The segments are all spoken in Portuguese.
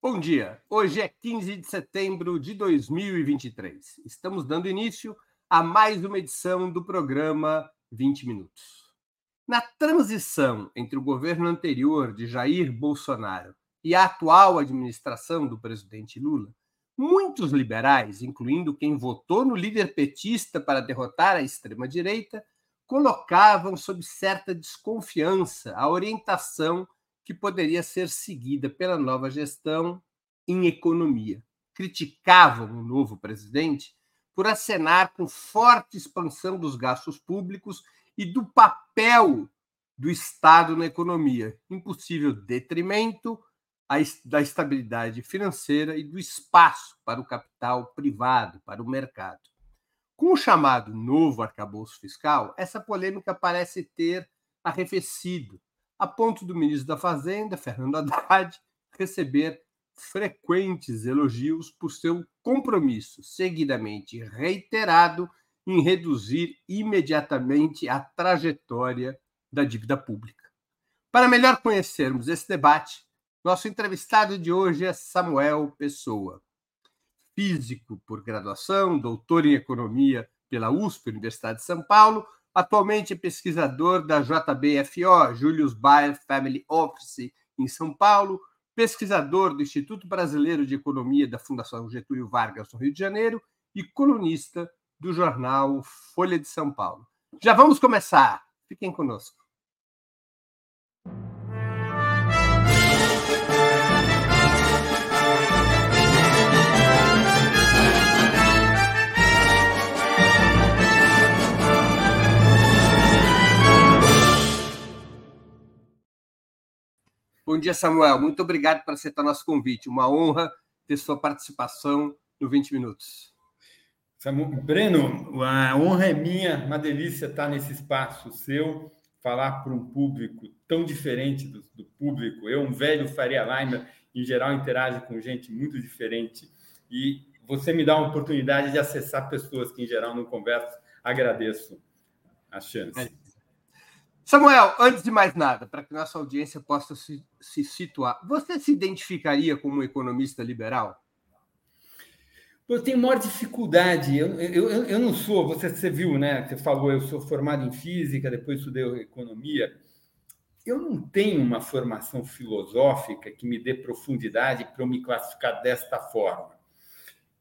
Bom dia. Hoje é 15 de setembro de 2023. Estamos dando início a mais uma edição do programa 20 Minutos. Na transição entre o governo anterior de Jair Bolsonaro e a atual administração do presidente Lula, muitos liberais, incluindo quem votou no líder petista para derrotar a extrema-direita, colocavam sob certa desconfiança a orientação que poderia ser seguida pela nova gestão em economia. Criticavam o novo presidente por acenar com forte expansão dos gastos públicos e do papel do Estado na economia, impossível detrimento da estabilidade financeira e do espaço para o capital privado, para o mercado. Com o chamado novo arcabouço fiscal, essa polêmica parece ter arrefecido, a ponto do ministro da Fazenda, Fernando Haddad, receber frequentes elogios por seu compromisso, seguidamente reiterado, em reduzir imediatamente a trajetória da dívida pública. Para melhor conhecermos esse debate, nosso entrevistado de hoje é Samuel Pessoa, físico por graduação, doutor em economia pela USP, Universidade de São Paulo, atualmente é pesquisador da JBFO, Julius Baer Family Office, em São Paulo, pesquisador do Instituto Brasileiro de Economia da Fundação Getúlio Vargas, no Rio de Janeiro, e colunista do jornal Folha de São Paulo. Já vamos começar. Fiquem conosco. Bom dia, Samuel. Muito obrigado por aceitar nosso convite. Uma honra ter sua participação no 20 Minutos. Breno, a honra é minha, uma delícia estar nesse espaço seu, falar para um público tão diferente do, do público. Eu, um velho Faria Lima, em geral, interage com gente muito diferente. E você me dá uma oportunidade de acessar pessoas que, em geral, não conversam. Agradeço a chance. É. Samuel, antes de mais nada, para que nossa audiência possa se, se situar, você se identificaria como economista liberal? Eu tenho maior dificuldade. Eu, eu, eu não sou, você, você viu, né? Você falou, eu sou formado em física, depois estudei economia. Eu não tenho uma formação filosófica que me dê profundidade para eu me classificar desta forma.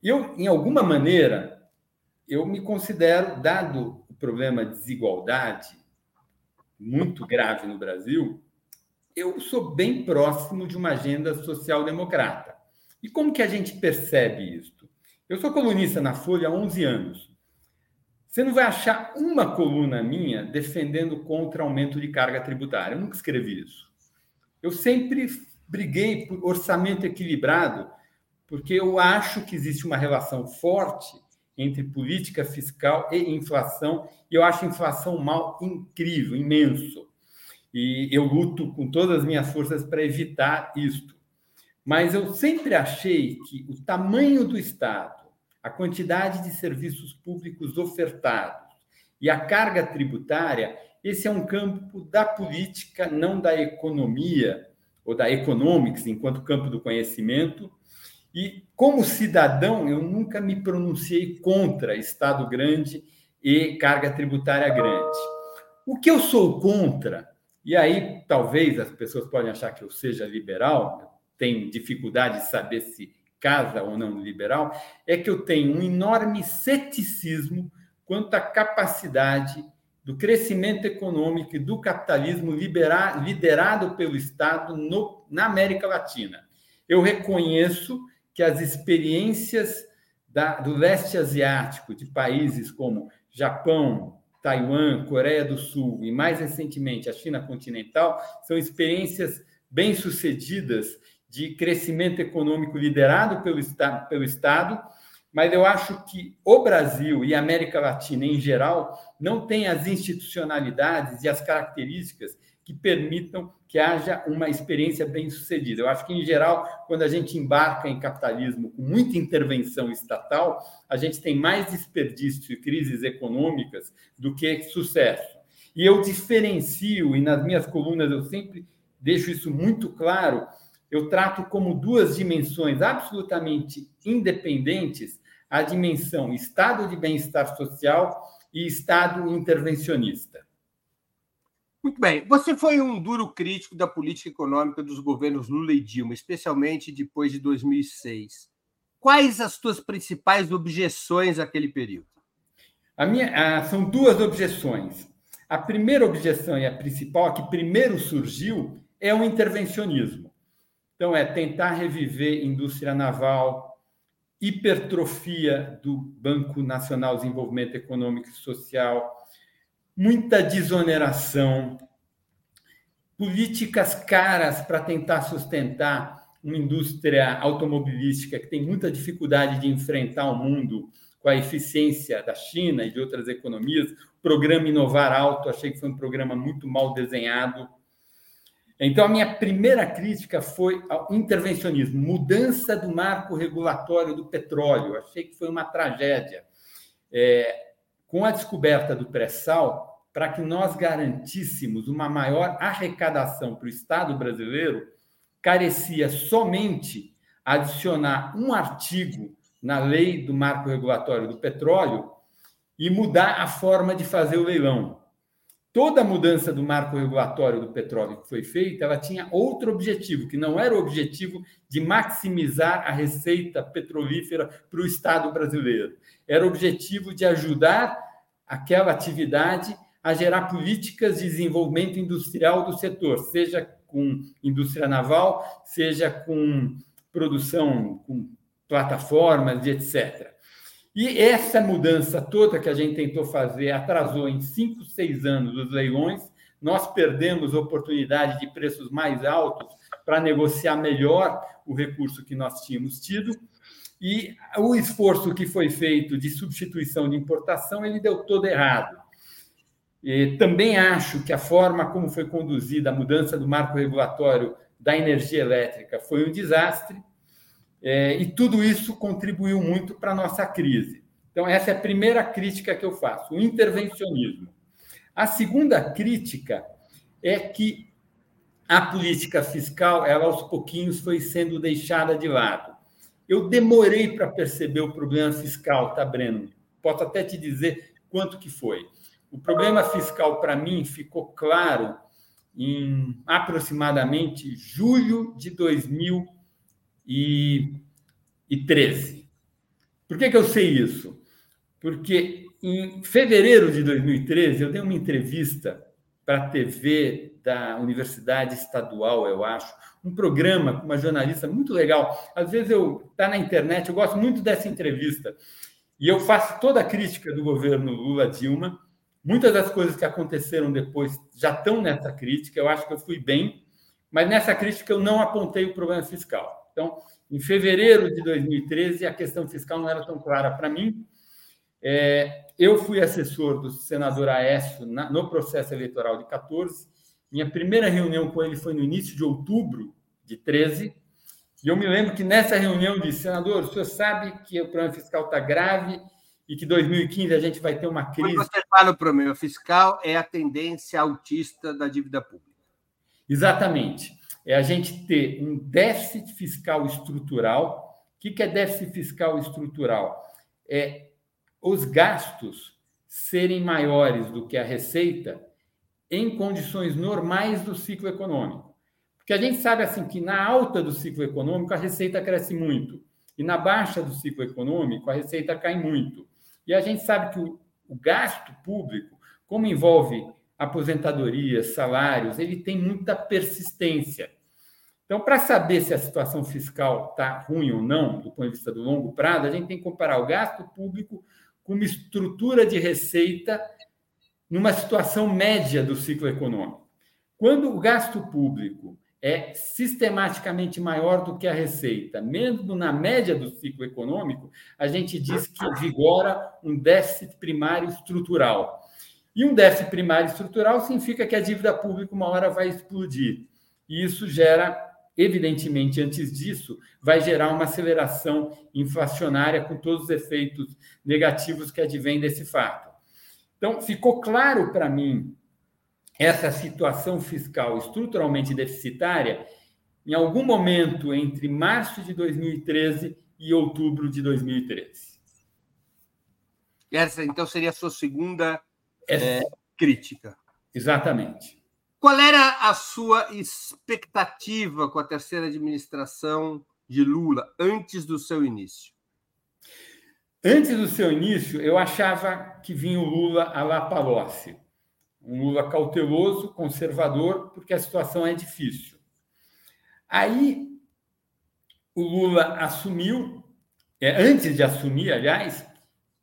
Eu, em alguma maneira, eu me considero, dado o problema de desigualdade, muito grave no Brasil, eu sou bem próximo de uma agenda social-democrata. E como que a gente percebe isso? Eu sou colunista na Folha há 11 anos. Você não vai achar uma coluna minha defendendo contra aumento de carga tributária. Eu nunca escrevi isso. Eu sempre briguei por orçamento equilibrado, porque eu acho que existe uma relação forte entre política fiscal e inflação, e eu acho inflação mal incrível, imenso. E eu luto com todas as minhas forças para evitar isto. Mas eu sempre achei que o tamanho do Estado, a quantidade de serviços públicos ofertados e a carga tributária, esse é um campo da política, não da economia, ou da economics, enquanto campo do conhecimento, e, como cidadão, eu nunca me pronunciei contra Estado grande e carga tributária grande. O que eu sou contra, e aí talvez as pessoas podem achar que eu seja liberal, tenho dificuldade de saber se casa ou não liberal, é que eu tenho um enorme ceticismo quanto à capacidade do crescimento econômico e do capitalismo liberar, liderado pelo Estado no, na América Latina. Eu reconheço que as experiências da, do leste asiático, de países como Japão, Taiwan, Coreia do Sul e, mais recentemente, a China continental, são experiências bem-sucedidas de crescimento econômico liderado pelo, pelo Estado, mas eu acho que o Brasil e a América Latina em geral não têm as institucionalidades e as características que permitam que haja uma experiência bem sucedida. Eu acho que, em geral, quando a gente embarca em capitalismo com muita intervenção estatal, a gente tem mais desperdício e crises econômicas do que sucesso. E eu diferencio, e nas minhas colunas eu sempre deixo isso muito claro, eu trato como duas dimensões absolutamente independentes a dimensão estado de bem-estar social e estado intervencionista. Muito bem. Você foi um duro crítico da política econômica dos governos Lula e Dilma, especialmente depois de 2006. Quais as suas principais objeções àquele período? A minha, a, são duas objeções. A primeira objeção e a principal, a que primeiro surgiu, é o intervencionismo. Então, é tentar reviver indústria naval, hipertrofia do Banco Nacional de Desenvolvimento Econômico e Social, muita desoneração, políticas caras para tentar sustentar uma indústria automobilística que tem muita dificuldade de enfrentar o mundo com a eficiência da China e de outras economias. O programa Inovar Alto, achei que foi um programa muito mal desenhado. Então, a minha primeira crítica foi ao intervencionismo, mudança do marco regulatório do petróleo. Achei que foi uma tragédia. É, com a descoberta do pré-sal, para que nós garantíssemos uma maior arrecadação para o Estado brasileiro, carecia somente adicionar um artigo na lei do marco regulatório do petróleo e mudar a forma de fazer o leilão toda mudança do marco regulatório do petróleo que foi feita, ela tinha outro objetivo, que não era o objetivo de maximizar a receita petrolífera para o Estado brasileiro. Era o objetivo de ajudar aquela atividade a gerar políticas de desenvolvimento industrial do setor, seja com indústria naval, seja com produção, com plataformas e etc. E essa mudança toda que a gente tentou fazer atrasou em cinco, seis anos os leilões. Nós perdemos oportunidade de preços mais altos para negociar melhor o recurso que nós tínhamos tido. E o esforço que foi feito de substituição de importação, ele deu todo errado. E também acho que a forma como foi conduzida a mudança do marco regulatório da energia elétrica foi um desastre é, e tudo isso contribuiu muito para a nossa crise. Então, essa é a primeira crítica que eu faço, o intervencionismo. A segunda crítica é que a política fiscal, ela aos pouquinhos foi sendo deixada de lado. Eu demorei para perceber o problema fiscal, tá, Breno? Posso até te dizer quanto que foi. O problema fiscal, para mim, ficou claro em aproximadamente julho de 2000 2013. Por que, que eu sei isso? Porque em fevereiro de 2013 eu dei uma entrevista para a TV da Universidade Estadual, eu acho, um programa com uma jornalista muito legal. Às vezes eu tá na internet, eu gosto muito dessa entrevista. E eu faço toda a crítica do governo Lula Dilma. Muitas das coisas que aconteceram depois já estão nessa crítica. Eu acho que eu fui bem, mas nessa crítica eu não apontei o problema fiscal. Então, em fevereiro de 2013, a questão fiscal não era tão clara para mim. É, eu fui assessor do senador Aécio na, no processo eleitoral de 14. Minha primeira reunião com ele foi no início de outubro de 13. E eu me lembro que nessa reunião disse, senador, o senhor sabe que o problema fiscal está grave e que 2015 a gente vai ter uma crise. Quando você fala o problema fiscal, é a tendência autista da dívida pública. Exatamente é a gente ter um déficit fiscal estrutural. O que é déficit fiscal estrutural? É os gastos serem maiores do que a receita em condições normais do ciclo econômico. Porque a gente sabe assim que na alta do ciclo econômico a receita cresce muito e na baixa do ciclo econômico a receita cai muito. E a gente sabe que o, o gasto público, como envolve aposentadorias, salários, ele tem muita persistência. Então, para saber se a situação fiscal está ruim ou não, do ponto de vista do longo prazo, a gente tem que comparar o gasto público com uma estrutura de receita numa situação média do ciclo econômico. Quando o gasto público é sistematicamente maior do que a receita, mesmo na média do ciclo econômico, a gente diz que vigora um déficit primário estrutural. E um déficit primário estrutural significa que a dívida pública uma hora vai explodir. E isso gera evidentemente, antes disso, vai gerar uma aceleração inflacionária com todos os efeitos negativos que advêm desse fato. Então, ficou claro para mim essa situação fiscal estruturalmente deficitária em algum momento entre março de 2013 e outubro de 2013. Essa, então, seria a sua segunda é, crítica. Exatamente. Qual era a sua expectativa com a terceira administração de Lula antes do seu início? Antes do seu início, eu achava que vinha o Lula a la Palocci. Um Lula cauteloso, conservador, porque a situação é difícil. Aí, o Lula assumiu, é, antes de assumir, aliás,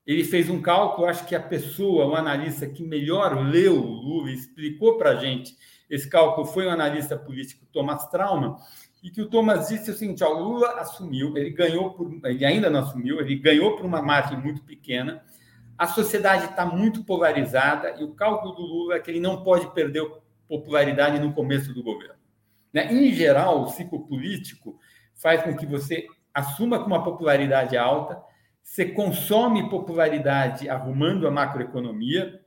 ele fez um cálculo, acho que a pessoa, o analista que melhor leu o Lula explicou para a gente esse cálculo foi o analista político Thomas Trauman, e que o Thomas disse o seguinte: ó, o Lula assumiu, ele ganhou por, ele ainda não assumiu, ele ganhou por uma margem muito pequena. A sociedade está muito polarizada e o cálculo do Lula é que ele não pode perder popularidade no começo do governo. Né? Em geral, o ciclo político faz com que você assuma com uma popularidade alta, você consome popularidade arrumando a macroeconomia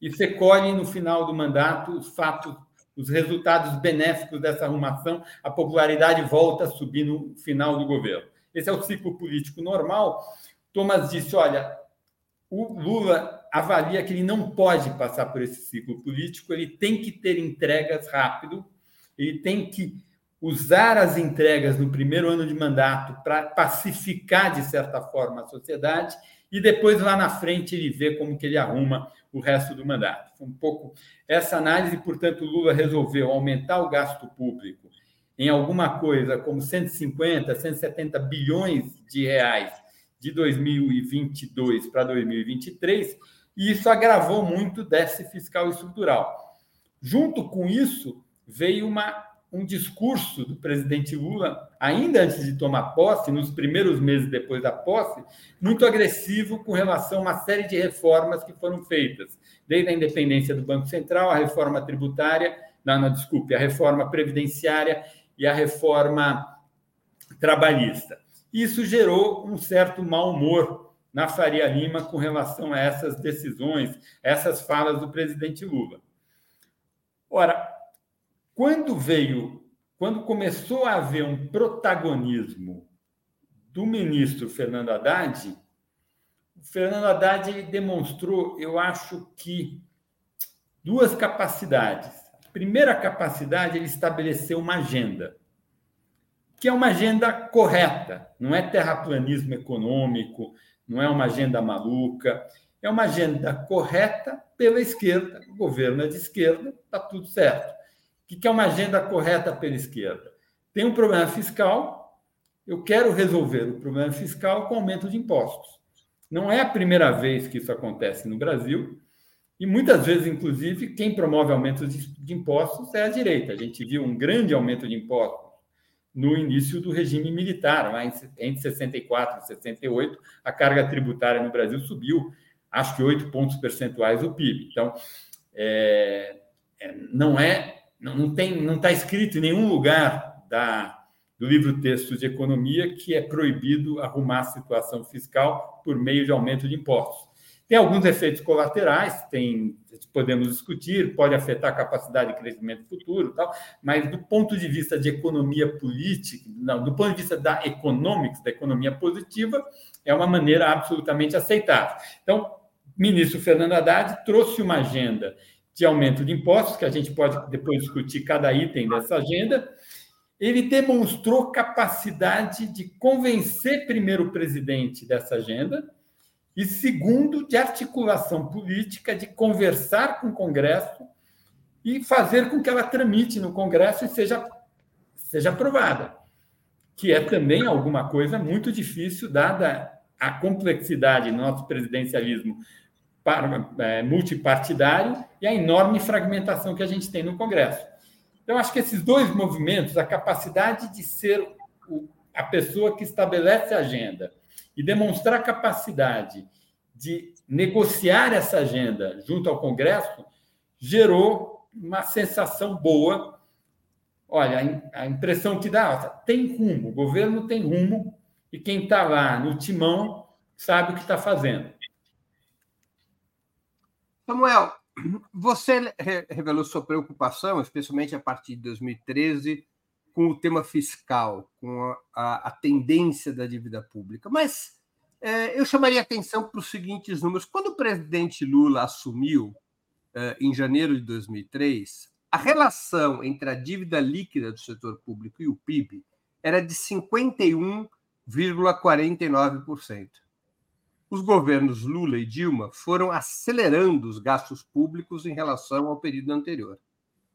e você colhe no final do mandato os fatos os resultados benéficos dessa arrumação, a popularidade volta a subir no final do governo. Esse é o ciclo político normal. Thomas disse: olha, o Lula avalia que ele não pode passar por esse ciclo político, ele tem que ter entregas rápido, ele tem que usar as entregas no primeiro ano de mandato para pacificar, de certa forma, a sociedade, e depois lá na frente ele vê como que ele arruma o resto do mandato. Um pouco essa análise, portanto, Lula resolveu aumentar o gasto público em alguma coisa como 150, 170 bilhões de reais de 2022 para 2023, e isso agravou muito o déficit fiscal estrutural. Junto com isso, veio uma um discurso do presidente Lula, ainda antes de tomar posse, nos primeiros meses depois da posse, muito agressivo com relação a uma série de reformas que foram feitas, desde a independência do Banco Central, a reforma tributária, não, não desculpe, a reforma previdenciária e a reforma trabalhista. Isso gerou um certo mau humor na Faria Lima com relação a essas decisões, essas falas do presidente Lula. Ora, quando veio, quando começou a haver um protagonismo do ministro Fernando Haddad, o Fernando Haddad demonstrou, eu acho que, duas capacidades. A primeira capacidade, ele estabeleceu uma agenda, que é uma agenda correta, não é terraplanismo econômico, não é uma agenda maluca, é uma agenda correta pela esquerda. O governo é de esquerda, está tudo certo. O que é uma agenda correta pela esquerda? Tem um problema fiscal, eu quero resolver o problema fiscal com aumento de impostos. Não é a primeira vez que isso acontece no Brasil, e muitas vezes, inclusive, quem promove aumento de impostos é a direita. A gente viu um grande aumento de impostos no início do regime militar, entre 64 e 68, a carga tributária no Brasil subiu, acho que 8 pontos percentuais do PIB. Então, é, é não é não, não tem, não está escrito em nenhum lugar da, do livro texto de economia que é proibido arrumar a situação fiscal por meio de aumento de impostos. Tem alguns efeitos colaterais, tem, podemos discutir, pode afetar a capacidade de crescimento futuro, tal, mas do ponto de vista de economia política, não, do ponto de vista da economics, da economia positiva, é uma maneira absolutamente aceitável. Então, ministro Fernando Haddad trouxe uma agenda de aumento de impostos, que a gente pode depois discutir cada item dessa agenda, ele demonstrou capacidade de convencer, primeiro, o presidente dessa agenda, e, segundo, de articulação política, de conversar com o Congresso e fazer com que ela tramite no Congresso e seja, seja aprovada, que é também alguma coisa muito difícil, dada a complexidade do nosso presidencialismo multipartidário e a enorme fragmentação que a gente tem no Congresso. Então, acho que esses dois movimentos, a capacidade de ser a pessoa que estabelece a agenda e demonstrar capacidade de negociar essa agenda junto ao Congresso, gerou uma sensação boa. Olha, a impressão que dá, tem rumo, o governo tem rumo, e quem está lá no timão sabe o que está fazendo. Samuel, você revelou sua preocupação, especialmente a partir de 2013, com o tema fiscal, com a, a, a tendência da dívida pública, mas é, eu chamaria atenção para os seguintes números. Quando o presidente Lula assumiu, é, em janeiro de 2003, a relação entre a dívida líquida do setor público e o PIB era de 51,49%. Os governos Lula e Dilma foram acelerando os gastos públicos em relação ao período anterior.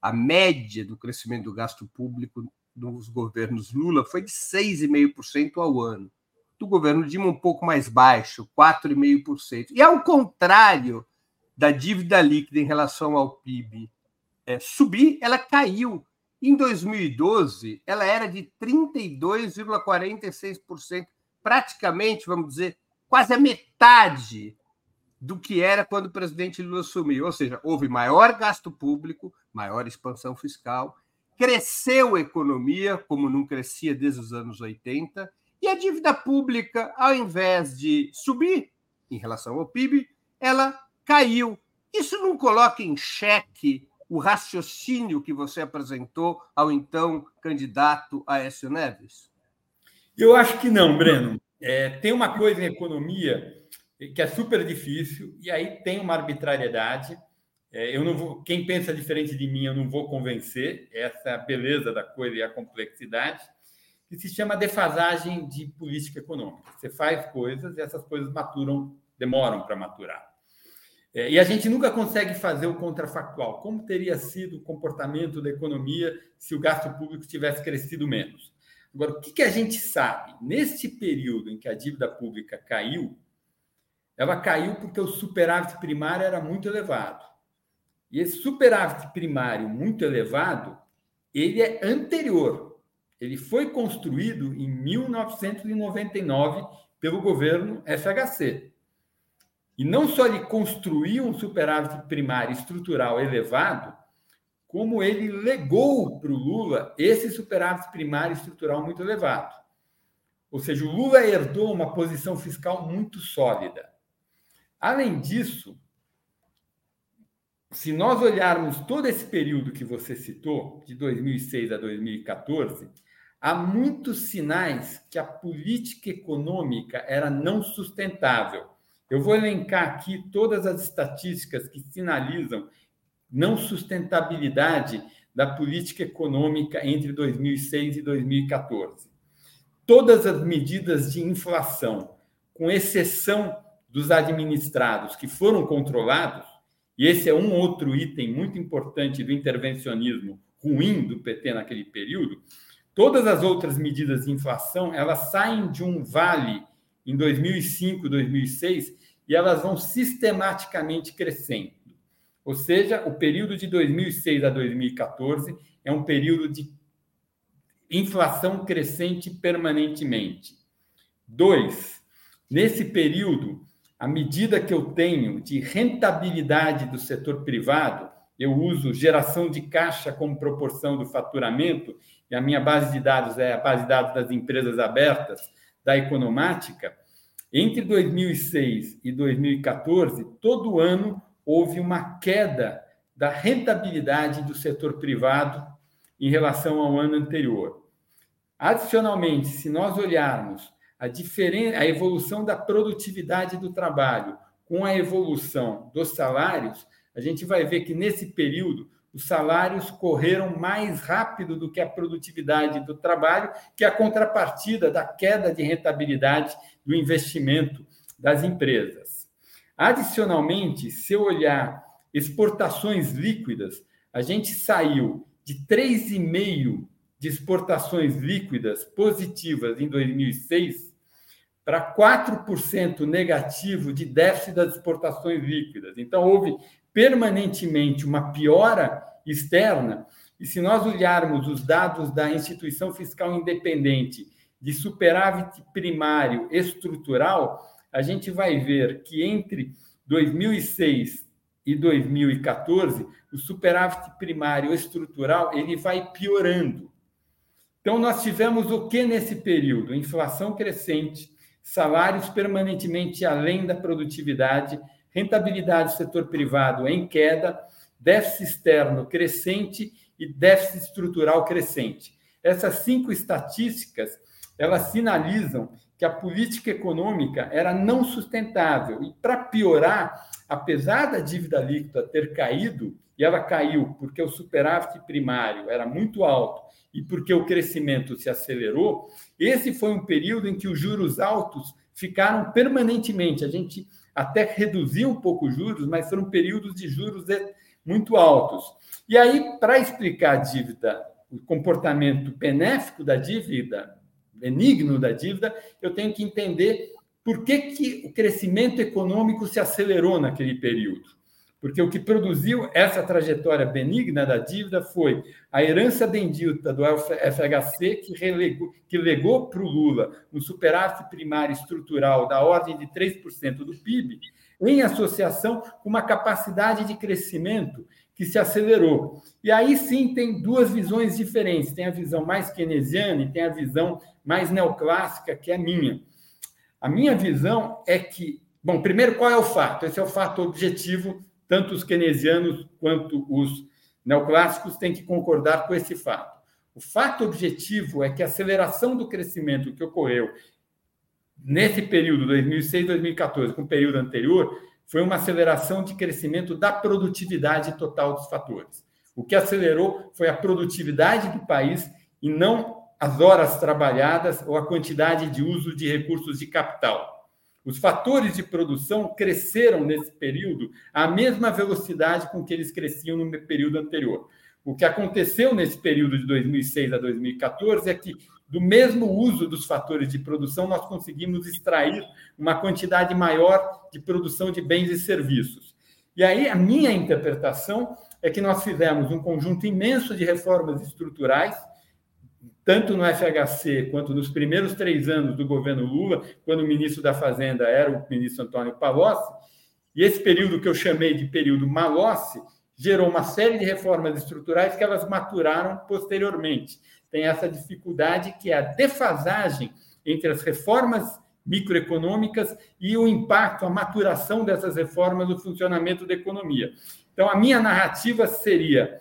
A média do crescimento do gasto público dos governos Lula foi de 6,5% ao ano. Do governo Dilma, um pouco mais baixo, 4,5%. E ao contrário da dívida líquida em relação ao PIB é, subir, ela caiu. Em 2012, ela era de 32,46%, praticamente, vamos dizer, quase a metade do que era quando o presidente Lula assumiu. Ou seja, houve maior gasto público, maior expansão fiscal, cresceu a economia, como não crescia desde os anos 80, e a dívida pública, ao invés de subir em relação ao PIB, ela caiu. Isso não coloca em xeque o raciocínio que você apresentou ao então candidato Aécio Neves? Eu acho que não, Breno. É, tem uma coisa em economia que é super difícil e aí tem uma arbitrariedade. É, eu não vou, quem pensa diferente de mim, eu não vou convencer. Essa é a beleza da coisa e a complexidade que se chama defasagem de política econômica. Você faz coisas e essas coisas maturam, demoram para maturar. É, e a gente nunca consegue fazer o contrafactual. Como teria sido o comportamento da economia se o gasto público tivesse crescido menos? Agora, o que, que a gente sabe? Neste período em que a dívida pública caiu, ela caiu porque o superávit primário era muito elevado. E esse superávit primário muito elevado, ele é anterior. Ele foi construído em 1999 pelo governo FHC. E não só ele construiu um superávit primário estrutural elevado, como ele legou para o Lula esse superávit primário estrutural muito elevado. Ou seja, o Lula herdou uma posição fiscal muito sólida. Além disso, se nós olharmos todo esse período que você citou, de 2006 a 2014, há muitos sinais que a política econômica era não sustentável eu vou elencar aqui todas as estatísticas que sinalizam não sustentabilidade da política econômica entre 2006 e 2014. Todas as medidas de inflação, com exceção dos administrados que foram controlados, e esse é um outro item muito importante do intervencionismo ruim do PT naquele período, todas as outras medidas de inflação, elas saem de um vale em 2005, 2006, e elas vão sistematicamente crescendo. Ou seja, o período de 2006 a 2014 é um período de inflação crescente permanentemente. Dois, nesse período, a medida que eu tenho de rentabilidade do setor privado, eu uso geração de caixa como proporção do faturamento, e a minha base de dados é a base de dados das empresas abertas, da Economática, entre 2006 e 2014, todo ano houve uma queda da rentabilidade do setor privado em relação ao ano anterior. Adicionalmente, se nós olharmos a, diferen... a evolução da produtividade do trabalho com a evolução dos salários, a gente vai ver que nesse período os salários correram mais rápido do que a produtividade do trabalho, que é a contrapartida da queda de rentabilidade do investimento das empresas. Adicionalmente, se eu olhar exportações líquidas, a gente saiu de 3,5% de exportações líquidas positivas em 2006 para 4% negativo de déficit das exportações líquidas. Então, houve permanentemente uma piora externa. E se nós olharmos os dados da instituição fiscal independente de superávit primário estrutural, a gente vai ver que entre 2006 e 2014, o superávit primário estrutural ele vai piorando. Então nós tivemos o que nesse período? Inflação crescente, salários permanentemente além da produtividade, rentabilidade do setor privado em queda, déficit externo crescente e déficit estrutural crescente. Essas cinco estatísticas, elas sinalizam que a política econômica era não sustentável. E, para piorar, apesar da dívida líquida ter caído, e ela caiu porque o superávit primário era muito alto e porque o crescimento se acelerou, esse foi um período em que os juros altos ficaram permanentemente. A gente até reduziu um pouco os juros, mas foram períodos de juros muito altos. E aí, para explicar a dívida, o comportamento benéfico da dívida, benigno da dívida, eu tenho que entender por que, que o crescimento econômico se acelerou naquele período. Porque o que produziu essa trajetória benigna da dívida foi a herança bendita do FHC, que, relegou, que legou para o Lula um superávit primário estrutural da ordem de 3% do PIB, em associação com uma capacidade de crescimento que se acelerou. E aí sim tem duas visões diferentes: tem a visão mais keynesiana e tem a visão mais neoclássica, que é a minha. A minha visão é que, bom, primeiro, qual é o fato? Esse é o fato objetivo tanto os keynesianos quanto os neoclássicos têm que concordar com esse fato. O fato objetivo é que a aceleração do crescimento que ocorreu nesse período 2006-2014 com o período anterior foi uma aceleração de crescimento da produtividade total dos fatores. O que acelerou foi a produtividade do país e não as horas trabalhadas ou a quantidade de uso de recursos de capital. Os fatores de produção cresceram nesse período à mesma velocidade com que eles cresciam no período anterior. O que aconteceu nesse período de 2006 a 2014 é que, do mesmo uso dos fatores de produção, nós conseguimos extrair uma quantidade maior de produção de bens e serviços. E aí, a minha interpretação é que nós fizemos um conjunto imenso de reformas estruturais tanto no FHC quanto nos primeiros três anos do governo Lula, quando o ministro da Fazenda era o ministro Antônio Palocci, e esse período que eu chamei de período Malossi gerou uma série de reformas estruturais que elas maturaram posteriormente. Tem essa dificuldade que é a defasagem entre as reformas microeconômicas e o impacto, a maturação dessas reformas no funcionamento da economia. Então, a minha narrativa seria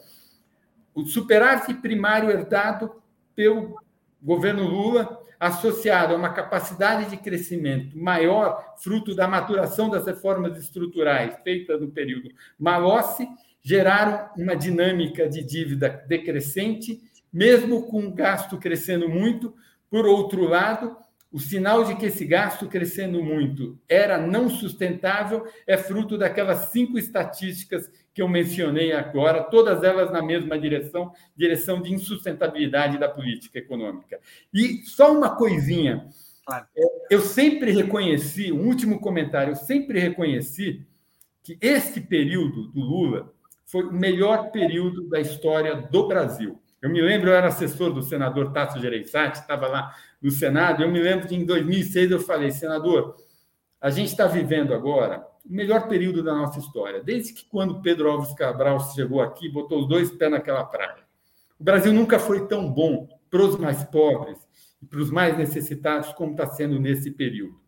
o superávit primário herdado pelo governo Lula, associado a uma capacidade de crescimento maior, fruto da maturação das reformas estruturais feitas no período Malossi, geraram uma dinâmica de dívida decrescente, mesmo com o gasto crescendo muito. Por outro lado, o sinal de que esse gasto crescendo muito era não sustentável é fruto daquelas cinco estatísticas que eu mencionei agora, todas elas na mesma direção, direção de insustentabilidade da política econômica. E só uma coisinha, claro. É, eu sempre reconheci, um último comentário, eu sempre reconheci que este período do Lula foi o melhor período da história do Brasil. Eu me lembro, eu era assessor do senador Tasso Gereissati, estava lá no Senado, eu me lembro que em 2006 eu falei, senador, a gente está vivendo agora o melhor período da nossa história, desde que quando Pedro Alves Cabral chegou aqui, botou os dois pés naquela praia. O Brasil nunca foi tão bom para os mais pobres e para os mais necessitados como está sendo nesse período.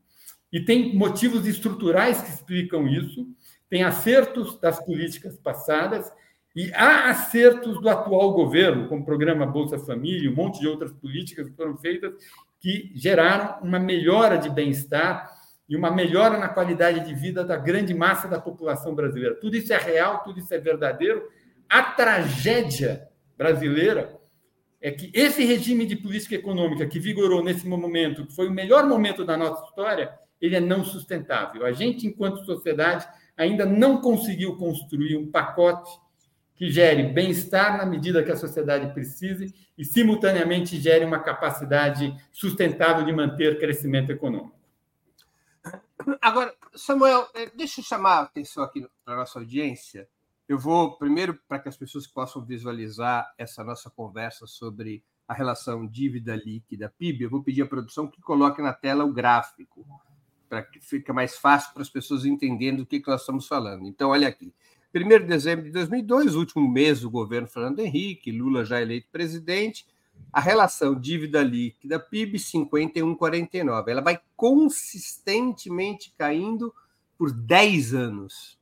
E tem motivos estruturais que explicam isso, tem acertos das políticas passadas e há acertos do atual governo, como o programa Bolsa Família, um monte de outras políticas que foram feitas que geraram uma melhora de bem-estar e uma melhora na qualidade de vida da grande massa da população brasileira. Tudo isso é real, tudo isso é verdadeiro. A tragédia brasileira é que esse regime de política econômica que vigorou nesse momento, que foi o melhor momento da nossa história, ele é não sustentável. A gente, enquanto sociedade, ainda não conseguiu construir um pacote que gere bem-estar na medida que a sociedade precise e, simultaneamente, gere uma capacidade sustentável de manter crescimento econômico. Agora, Samuel, é, deixa eu chamar a atenção aqui para nossa audiência. Eu vou, primeiro, para que as pessoas possam visualizar essa nossa conversa sobre a relação dívida líquida PIB, eu vou pedir à produção que coloque na tela o gráfico, para que fique mais fácil para as pessoas entenderem do que, que nós estamos falando. Então, olha aqui. 1 de dezembro de 2002, último mês do governo Fernando Henrique, Lula já eleito presidente, a relação dívida líquida PIB 51,49. Ela vai consistentemente caindo por 10 anos,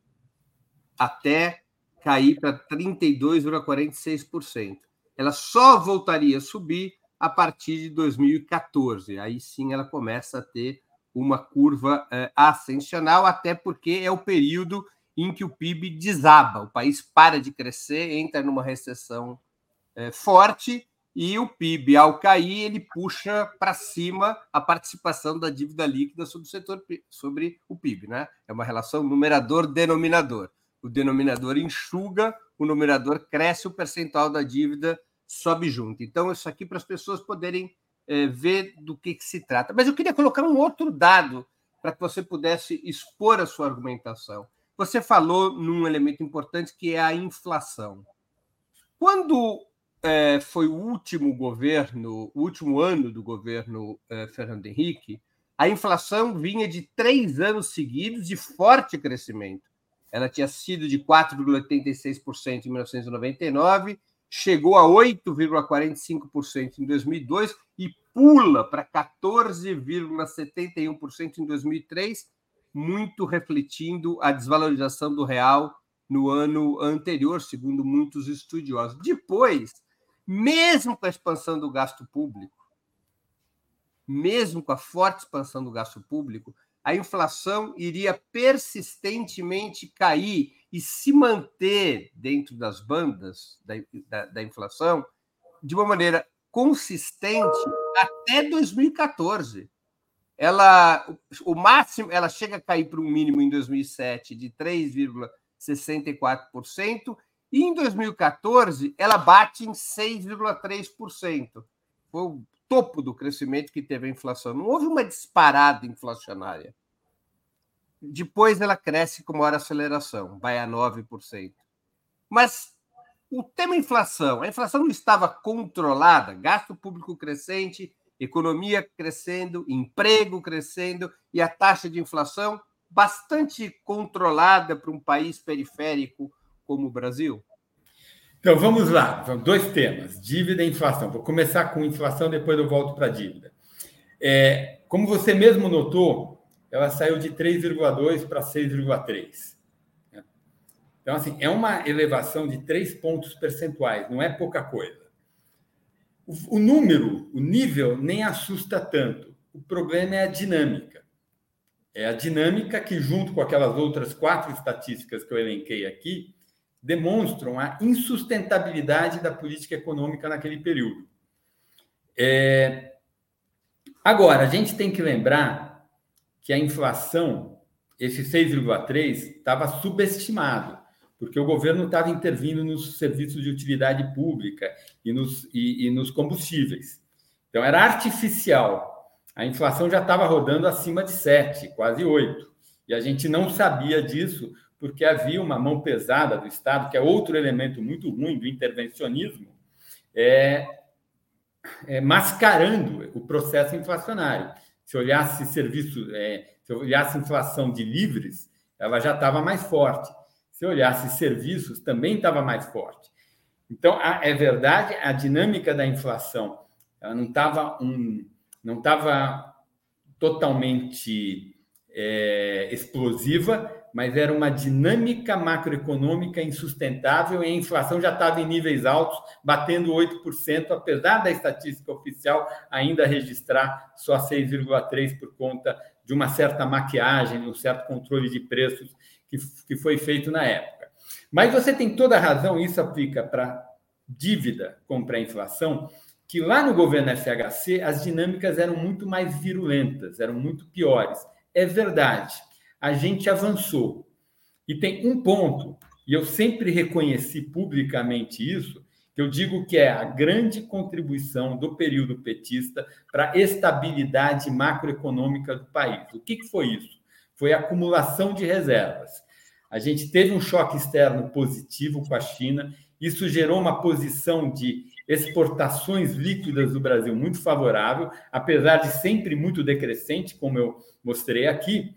até cair para 32,46%. Ela só voltaria a subir a partir de 2014. Aí sim ela começa a ter uma curva é, ascensional, até porque é o período em que o PIB desaba, o país para de crescer, entra numa recessão é, forte e o PIB, ao cair, ele puxa para cima a participação da dívida líquida sobre o setor sobre o PIB, né? É uma relação numerador-denominador. O denominador enxuga, o numerador cresce, o percentual da dívida sobe junto. Então, isso aqui para as pessoas poderem é, ver do que, que se trata. Mas eu queria colocar um outro dado para que você pudesse expor a sua argumentação. Você falou num elemento importante que é a inflação. Quando é, foi o último governo, o último ano do governo é, Fernando Henrique, a inflação vinha de três anos seguidos de forte crescimento. Ela tinha sido de 4,86% em 1999, chegou a 8,45% em 2002 e pula para 14,71% em 2003 muito refletindo a desvalorização do real no ano anterior, segundo muitos estudiosos. Depois, mesmo com a expansão do gasto público, mesmo com a forte expansão do gasto público, a inflação iria persistentemente cair e se manter dentro das bandas da, da, da inflação de uma maneira consistente até 2014 ela o máximo ela chega a cair para um mínimo em 2007 de 3,64% e em 2014 ela bate em 6,3%. Foi o topo do crescimento que teve a inflação. Não houve uma disparada inflacionária. Depois ela cresce com maior aceleração, vai a 9%. Mas o tema inflação, a inflação não estava controlada, gasto público crescente, economia crescendo, emprego crescendo e a taxa de inflação bastante controlada para um país periférico como o Brasil? Então vamos lá, dois temas: dívida e inflação. Vou começar com inflação, depois eu volto para a dívida. É, como você mesmo notou, ela saiu de 3,2 para 6,3. Então, assim, é uma elevação de três pontos percentuais, não é pouca coisa. O, número, o nível, nem assusta tanto. O problema é a dinâmica. É a dinâmica que, junto com aquelas outras quatro estatísticas que eu elenquei aqui, demonstram a insustentabilidade da política econômica naquele período. É... Agora, a gente tem que lembrar que a inflação, esse 6,3, estava subestimado porque o governo estava intervindo nos serviços de utilidade pública e nos, e, e nos combustíveis. Então, era artificial. A inflação já estava rodando acima de 7, quase 8. E a gente não sabia disso, porque havia uma mão pesada do Estado, que é outro elemento muito ruim do intervencionismo, é, é mascarando o processo inflacionário. Se olhasse serviço, é, se olhasse inflação de livres, ela já estava mais forte se olhasse serviços, também estava mais forte. Então, é verdade, a dinâmica da inflação ela não estava um, não estava totalmente é, explosiva, mas era uma dinâmica macroeconômica insustentável e a inflação já estava em níveis altos, batendo 8%, apesar da estatística oficial ainda registrar só 6,3% por conta de uma certa maquiagem, um certo controle de preços que, que foi feito na época. Mas você tem toda a razão, isso aplica para dívida como para inflação, que lá no governo FHC as dinâmicas eram muito mais virulentas, eram muito piores. É verdade, a gente avançou. E tem um ponto, e eu sempre reconheci publicamente isso, que eu digo que é a grande contribuição do período petista para a estabilidade macroeconômica do país. O que, que foi isso? Foi a acumulação de reservas. A gente teve um choque externo positivo com a China, isso gerou uma posição de exportações líquidas do Brasil muito favorável, apesar de sempre muito decrescente, como eu mostrei aqui.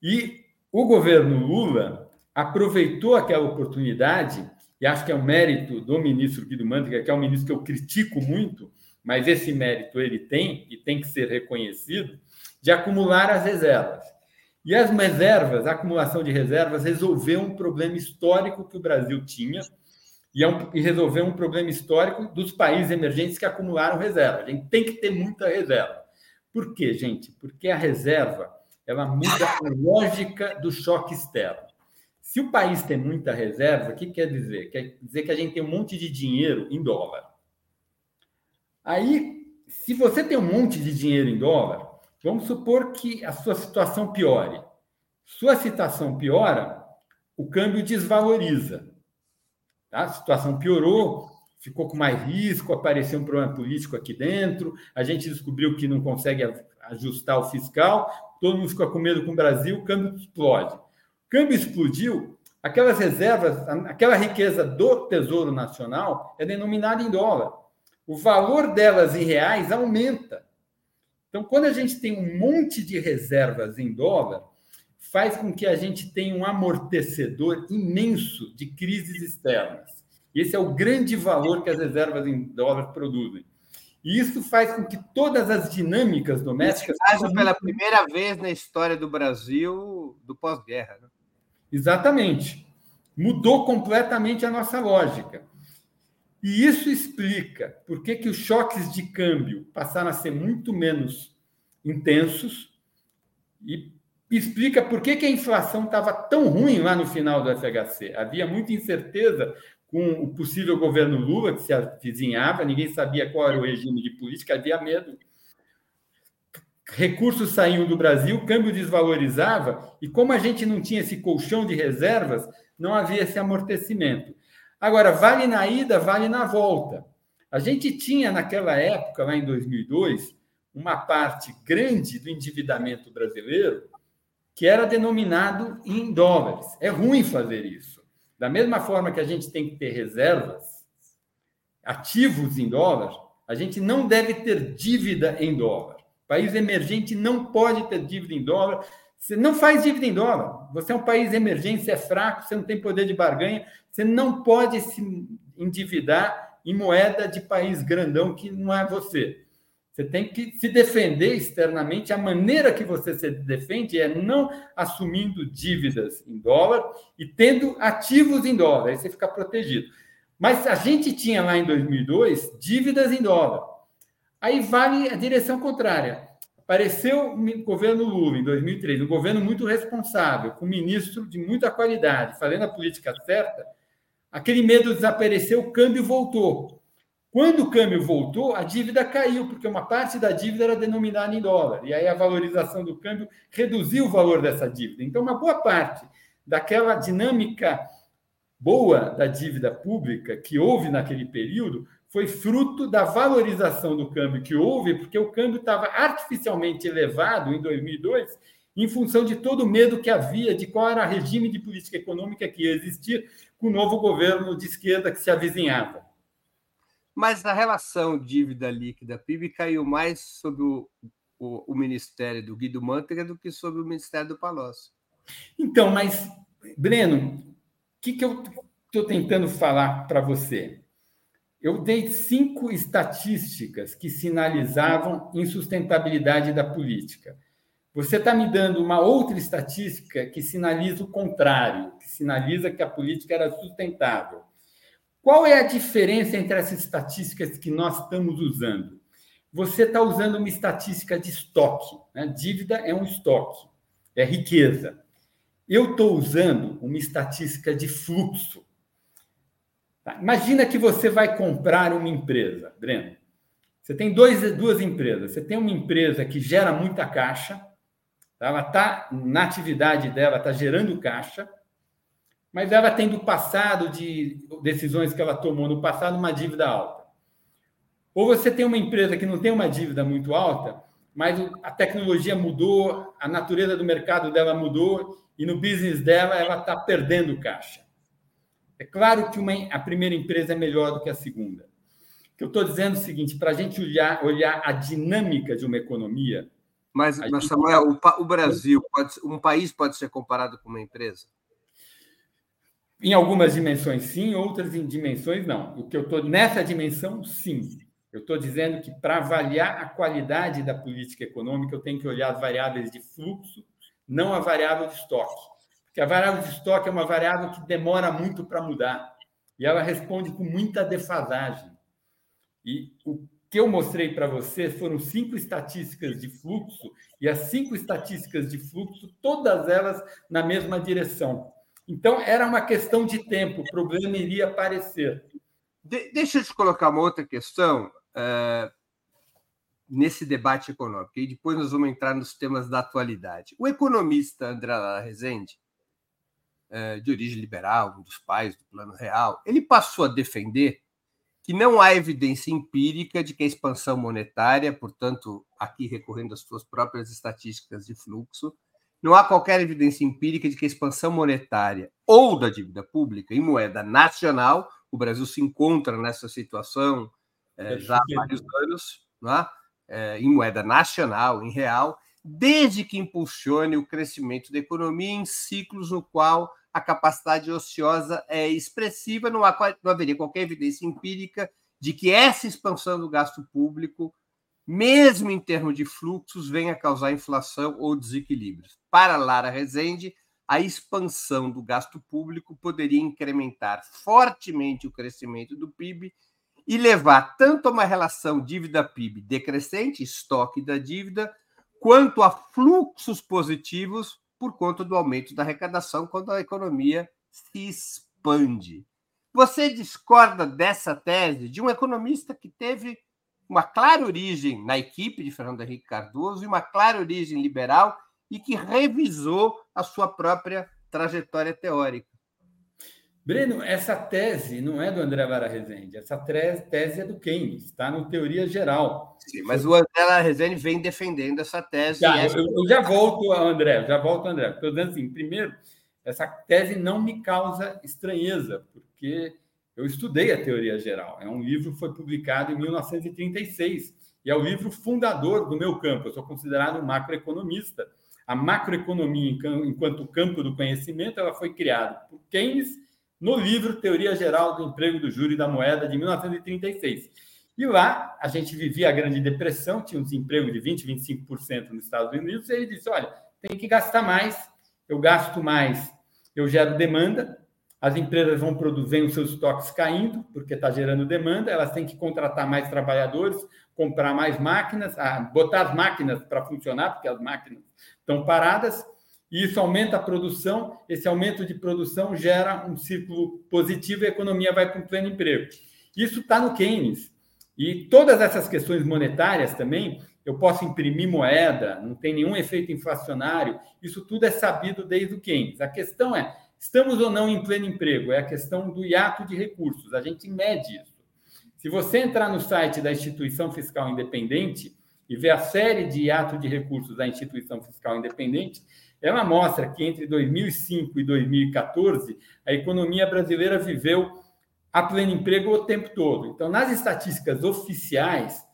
E o governo Lula aproveitou aquela oportunidade, e acho que é um mérito do ministro Guido Mantega, que é um ministro que eu critico muito, mas esse mérito ele tem e tem que ser reconhecido, de acumular as reservas. E as reservas, a acumulação de reservas, resolveu um problema histórico que o Brasil tinha e, é um, e resolver um problema histórico dos países emergentes que acumularam reserva. A gente tem que ter muita reserva. Por quê, gente? Porque a reserva ela muda a lógica do choque externo. Se o país tem muita reserva, o que quer dizer? Quer dizer que a gente tem um monte de dinheiro em dólar. Aí, se você tem um monte de dinheiro em dólar, vamos supor que a sua situação piore. Sua situação piora, o câmbio desvaloriza. Tá? A situação piorou, ficou com mais risco, apareceu um problema político aqui dentro, a gente descobriu que não consegue ajustar o fiscal, todo mundo ficou com medo com o Brasil, o câmbio explode. O câmbio explodiu, aquelas reservas, aquela riqueza do Tesouro Nacional é denominada em dólar. O valor delas em reais aumenta. Então, quando a gente tem um monte de reservas em dólar, faz com que a gente tenha um amortecedor imenso de crises externas. Esse é o grande valor que as reservas em dólar produzem. E isso faz com que todas as dinâmicas domésticas. Caso pela primeira vez na história do Brasil do pós-guerra. Né? Exatamente. Mudou completamente a nossa lógica. E isso explica por que, que os choques de câmbio passaram a ser muito menos intensos e explica por que, que a inflação estava tão ruim lá no final do FHC. Havia muita incerteza com o possível governo Lula, que se avizinhava, ninguém sabia qual era o regime de política, havia medo. Recursos saíam do Brasil, câmbio desvalorizava, e como a gente não tinha esse colchão de reservas, não havia esse amortecimento. Agora, vale na ida, vale na volta. A gente tinha, naquela época, lá em 2002, uma parte grande do endividamento brasileiro que era denominado em dólares. É ruim fazer isso. Da mesma forma que a gente tem que ter reservas, ativos em dólar, a gente não deve ter dívida em dólar. País emergente não pode ter dívida em dólar. Você não faz dívida em dólar. Você é um país emergente, você é fraco, você não tem poder de barganha, você não pode se endividar em moeda de país grandão que não é você. Você tem que se defender externamente. A maneira que você se defende é não assumindo dívidas em dólar e tendo ativos em dólar. Aí você fica protegido. Mas a gente tinha lá em 2002 dívidas em dólar. Aí vale a direção contrária. Apareceu o governo Lula em 2003, um governo muito responsável, com um ministro de muita qualidade, fazendo a política certa. Aquele medo desapareceu, o câmbio voltou. Quando o câmbio voltou, a dívida caiu, porque uma parte da dívida era denominada em dólar. E aí a valorização do câmbio reduziu o valor dessa dívida. Então, uma boa parte daquela dinâmica boa da dívida pública que houve naquele período foi fruto da valorização do câmbio que houve, porque o câmbio estava artificialmente elevado em 2002 em função de todo o medo que havia de qual era o regime de política econômica que ia existir com o novo governo de esquerda que se avizinhava mas a relação dívida líquida PIB caiu mais sobre o, o, o ministério do Guido Mantega do que sobre o ministério do Palocci. Então, mas, Breno, o que, que eu estou tentando falar para você? Eu dei cinco estatísticas que sinalizavam insustentabilidade da política. Você está me dando uma outra estatística que sinaliza o contrário, que sinaliza que a política era sustentável. Qual é a diferença entre essas estatísticas que nós estamos usando? Você está usando uma estatística de estoque. Né? Dívida é um estoque, é riqueza. Eu estou usando uma estatística de fluxo. Tá? Imagina que você vai comprar uma empresa, Breno. Você tem dois, duas empresas. Você tem uma empresa que gera muita caixa, tá? ela está na atividade dela, está gerando caixa, mas ela tem do passado, de decisões que ela tomou no passado, uma dívida alta. Ou você tem uma empresa que não tem uma dívida muito alta, mas a tecnologia mudou, a natureza do mercado dela mudou e no business dela ela está perdendo caixa. É claro que uma, a primeira empresa é melhor do que a segunda. O que eu estou dizendo é o seguinte: para a gente olhar, olhar a dinâmica de uma economia. Mas, mas Samuel, o, o Brasil, pode, um país pode ser comparado com uma empresa? Em algumas dimensões, sim, outras em dimensões, não. O que eu estou nessa dimensão, sim. Eu estou dizendo que para avaliar a qualidade da política econômica, eu tenho que olhar as variáveis de fluxo, não a variável de estoque. Porque a variável de estoque é uma variável que demora muito para mudar. e ela responde com muita defasagem. E o que eu mostrei para você foram cinco estatísticas de fluxo, e as cinco estatísticas de fluxo, todas elas na mesma direção. Então, era uma questão de tempo, o problema iria aparecer. De deixa eu te colocar uma outra questão uh, nesse debate econômico, e depois nós vamos entrar nos temas da atualidade. O economista André Rezende, uh, de origem liberal, um dos pais do Plano Real, ele passou a defender que não há evidência empírica de que a expansão monetária, portanto, aqui recorrendo às suas próprias estatísticas de fluxo, não há qualquer evidência empírica de que a expansão monetária ou da dívida pública em moeda nacional, o Brasil se encontra nessa situação é, já há vários anos, é? É, em moeda nacional, em real, desde que impulsione o crescimento da economia em ciclos no qual a capacidade ociosa é expressiva, não, há, não haveria qualquer evidência empírica de que essa expansão do gasto público, mesmo em termos de fluxos, venha a causar inflação ou desequilíbrios. Para Lara Rezende, a expansão do gasto público poderia incrementar fortemente o crescimento do PIB e levar tanto a uma relação dívida-PIB decrescente, estoque da dívida, quanto a fluxos positivos por conta do aumento da arrecadação quando a economia se expande. Você discorda dessa tese de um economista que teve uma clara origem na equipe de Fernando Henrique Cardoso e uma clara origem liberal e que revisou a sua própria trajetória teórica? Breno, essa tese não é do André Lara Rezende, essa tese é do Keynes, está no Teoria Geral. Sim, mas o André Lara Rezende vem defendendo essa tese. Tá, essa... Eu, eu, já volto, André, já volto, André. Estou dizendo assim, primeiro, essa tese não me causa estranheza, porque eu estudei a Teoria Geral. É um livro que foi publicado em 1936 e é o livro fundador do meu campo. Eu sou considerado um macroeconomista. A macroeconomia, enquanto campo do conhecimento, ela foi criada por Keynes no livro Teoria Geral do Emprego do Júri da Moeda, de 1936. E lá a gente vivia a Grande Depressão, tinha um desemprego de 20%, 25% nos Estados Unidos, e ele disse: olha, tem que gastar mais, eu gasto mais, eu gero demanda, as empresas vão produzindo seus estoques caindo, porque está gerando demanda, elas têm que contratar mais trabalhadores, comprar mais máquinas, ah, botar as máquinas para funcionar, porque as máquinas estão paradas, e isso aumenta a produção, esse aumento de produção gera um ciclo positivo e a economia vai para um pleno emprego. Isso está no Keynes. E todas essas questões monetárias também, eu posso imprimir moeda, não tem nenhum efeito inflacionário, isso tudo é sabido desde o Keynes. A questão é, estamos ou não em pleno emprego? É a questão do hiato de recursos, a gente mede isso. Se você entrar no site da Instituição Fiscal Independente e ver a série de hiato de recursos da Instituição Fiscal Independente, ela mostra que entre 2005 e 2014, a economia brasileira viveu a pleno emprego o tempo todo. Então, nas estatísticas oficiais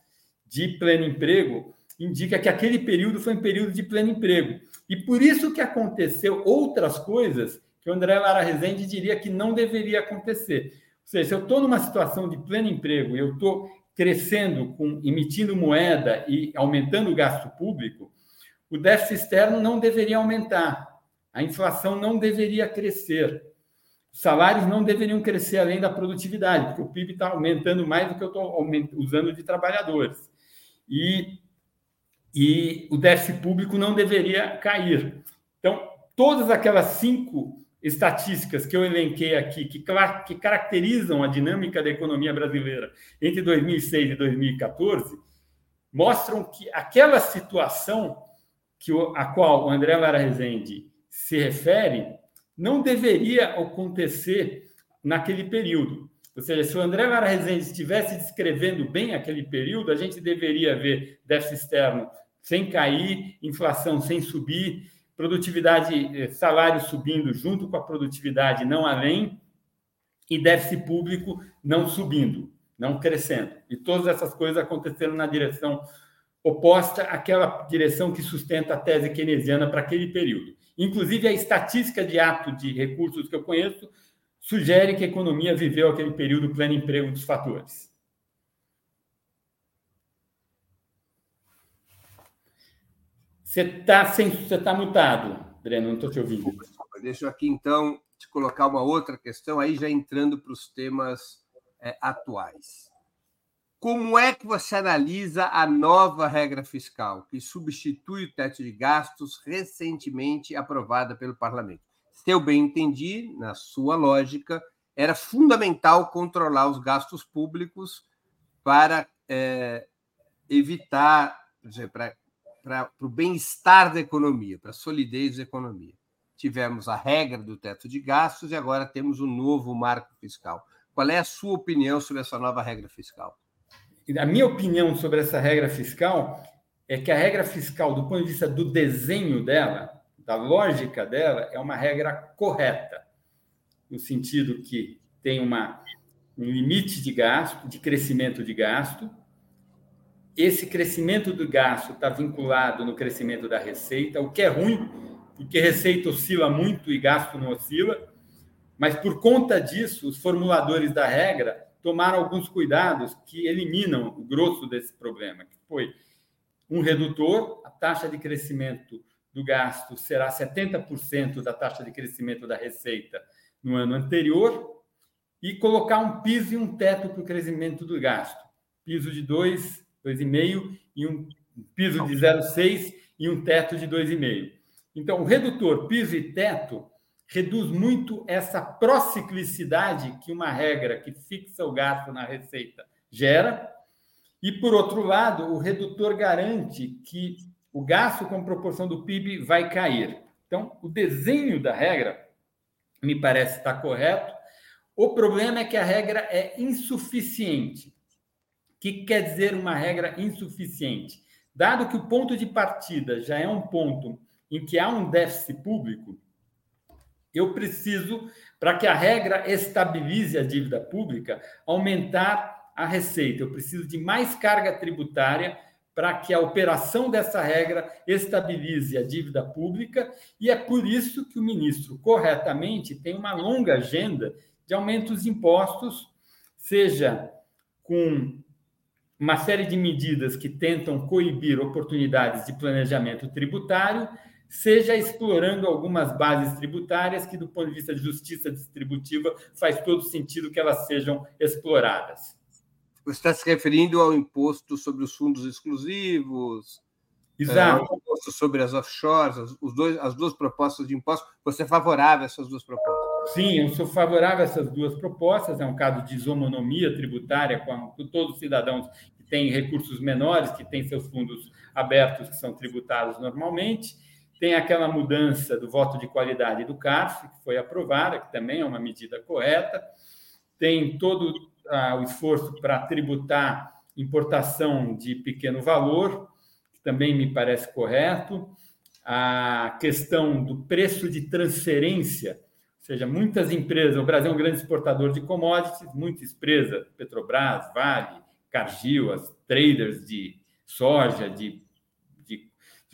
de pleno emprego, indica que aquele período foi um período de pleno emprego. E por isso que aconteceu outras coisas que o André Lara Rezende diria que não deveria acontecer. Ou seja, se eu estou numa situação de pleno emprego e eu estou crescendo, com, emitindo moeda e aumentando o gasto público, o déficit externo não deveria aumentar, a inflação não deveria crescer, os salários não deveriam crescer além da produtividade, porque o PIB está aumentando mais do que eu estou usando de trabalhadores. E, e o déficit público não deveria cair. Então, todas aquelas cinco estatísticas que eu elenquei aqui, que, que caracterizam a dinâmica da economia brasileira entre 2006 e 2014, mostram que aquela situação que o, a qual o André Lara Rezende se refere não deveria acontecer naquele período. Ou seja, se o André Lara Rezende estivesse descrevendo bem aquele período, a gente deveria ver déficit externo sem cair, inflação sem subir, produtividade, eh, salário subindo junto com a produtividade, não além, e déficit público não subindo, não crescendo. E todas essas coisas aconteceram na direção oposta àquela direção que sustenta a tese keynesiana para aquele período. Inclusive, a estatística de ato de recursos que eu conheço sugere que a economia viveu aquele período pleno emprego dos fatores. Você está você tá mutado, Breno, não estou te ouvindo. Deixa eu aqui, então, te colocar uma outra questão, aí já entrando para os temas é, atuais. Como é que você analisa a nova regra fiscal, que substitui o teto de gastos recentemente aprovada pelo parlamento? Se eu bem entendi, na sua lógica, era fundamental controlar os gastos públicos para é, evitar, para o bem-estar da economia, para a solidez da economia. Tivemos a regra do teto de gastos e agora temos o um novo marco fiscal. Qual é a sua opinião sobre essa nova regra fiscal? A minha opinião sobre essa regra fiscal é que a regra fiscal, do ponto de vista do desenho dela, da lógica dela, é uma regra correta, no sentido que tem uma, um limite de gasto, de crescimento de gasto. Esse crescimento do gasto está vinculado no crescimento da receita, o que é ruim, porque receita oscila muito e gasto não oscila. Mas por conta disso, os formuladores da regra tomaram alguns cuidados que eliminam o grosso desse problema, que foi um redutor, a taxa de crescimento do gasto será 70% da taxa de crescimento da receita no ano anterior e colocar um piso e um teto para o crescimento do gasto. Piso de 2, 2,5 e um piso de 0,6 e um teto de 2,5. Então, o redutor, piso e teto reduz muito essa prociclicidade que uma regra que fixa o gasto na receita gera. E, por outro lado, o redutor garante que o gasto com proporção do PIB vai cair. Então, o desenho da regra me parece estar correto. O problema é que a regra é insuficiente. O que quer dizer uma regra insuficiente? Dado que o ponto de partida já é um ponto em que há um déficit público, eu preciso, para que a regra estabilize a dívida pública, aumentar a receita. Eu preciso de mais carga tributária para que a operação dessa regra estabilize a dívida pública, e é por isso que o ministro, corretamente, tem uma longa agenda de aumentos de impostos, seja com uma série de medidas que tentam coibir oportunidades de planejamento tributário, seja explorando algumas bases tributárias que, do ponto de vista de justiça distributiva, faz todo sentido que elas sejam exploradas. Você está se referindo ao imposto sobre os fundos exclusivos, Exato. É, imposto sobre as offshores, os dois, as duas propostas de imposto. Você é favorável a essas duas propostas? Sim, eu sou favorável a essas duas propostas. É um caso de isomonomia tributária com todos os cidadãos que têm recursos menores, que têm seus fundos abertos, que são tributados normalmente. Tem aquela mudança do voto de qualidade do CARF, que foi aprovada, que também é uma medida correta. Tem todo o esforço para tributar importação de pequeno valor, que também me parece correto, a questão do preço de transferência, ou seja, muitas empresas, o Brasil é um grande exportador de commodities, muitas empresas, Petrobras, Vale, Cargill, as traders de soja, de,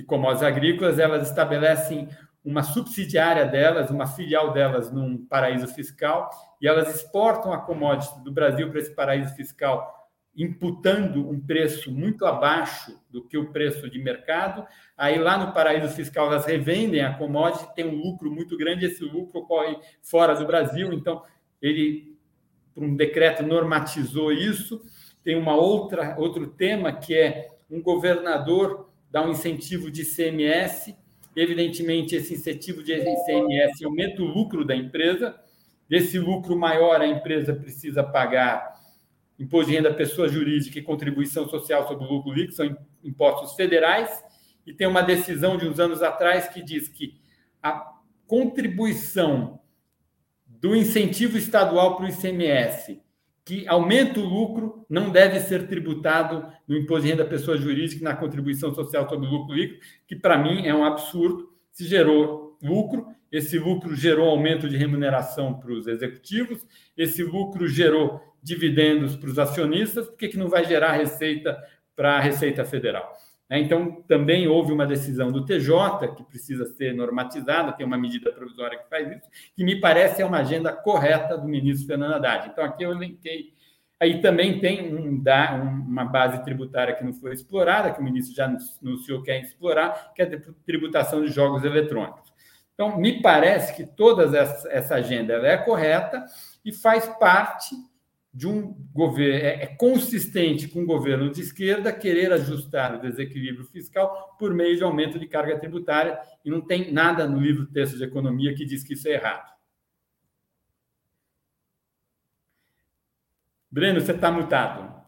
de, commodities agrícolas, elas estabelecem uma subsidiária delas, uma filial delas num paraíso fiscal, e elas exportam a commodity do Brasil para esse paraíso fiscal, imputando um preço muito abaixo do que o preço de mercado. Aí lá no paraíso fiscal elas revendem a commodity, tem um lucro muito grande, esse lucro ocorre fora do Brasil, então ele por um decreto normatizou isso. Tem uma outra outro tema que é um governador dá um incentivo de CMS Evidentemente, esse incentivo de ICMS aumenta o lucro da empresa. Desse lucro maior, a empresa precisa pagar imposto de renda pessoa jurídica e contribuição social sobre o lucro líquido, são impostos federais. E tem uma decisão de uns anos atrás que diz que a contribuição do incentivo estadual para o ICMS que aumenta o lucro não deve ser tributado no imposto de renda da pessoa jurídica na contribuição social sobre o lucro líquido, que para mim é um absurdo. Se gerou lucro, esse lucro gerou aumento de remuneração para os executivos, esse lucro gerou dividendos para os acionistas, por que, que não vai gerar receita para a Receita Federal? Né? Então, também houve uma decisão do TJ, que precisa ser normatizada, tem uma medida provisória que faz isso, que me parece é uma agenda correta do ministro Fernando Haddad. Então, aqui eu linkei. Aí também tem um, uma base tributária que não foi explorada, que o ministro já anunciou que quer explorar, que é a tributação de jogos eletrônicos. Então, me parece que toda essa agenda é correta e faz parte de um governo, é, é, consistente com o governo de esquerda querer ajustar o desequilíbrio fiscal por meio de aumento de carga tributária, e não tem nada no livro Texto de Economia que diz que isso é errado. Breno, você está mutado.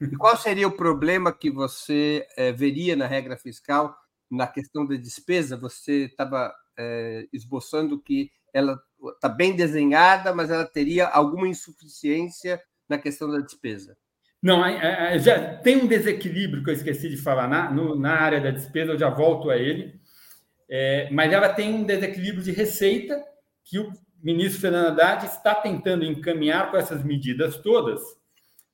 E qual seria o problema que você é, veria na regra fiscal na questão da despesa? Você estava é, esboçando que ela está bem desenhada, mas ela teria alguma insuficiência na questão da despesa. Não, já tem um desequilíbrio que eu esqueci de falar na, no, na área da despesa, eu já volto a ele, é, mas ela tem um desequilíbrio de receita que o ministro Fernando Haddad está tentando encaminhar com essas medidas todas.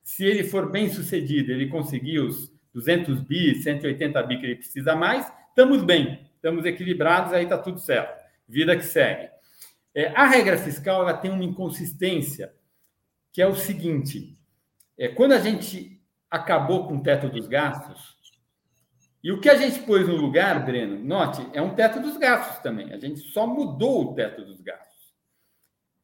Se ele for bem sucedido, ele conseguir os 200 bi, 180 bi que ele precisa mais, estamos bem, estamos equilibrados, aí está tudo certo. Vida que segue. É, a regra fiscal ela tem uma inconsistência, que é o seguinte: é, quando a gente acabou com o teto dos gastos, e o que a gente pôs no lugar, Breno, note, é um teto dos gastos também. A gente só mudou o teto dos gastos.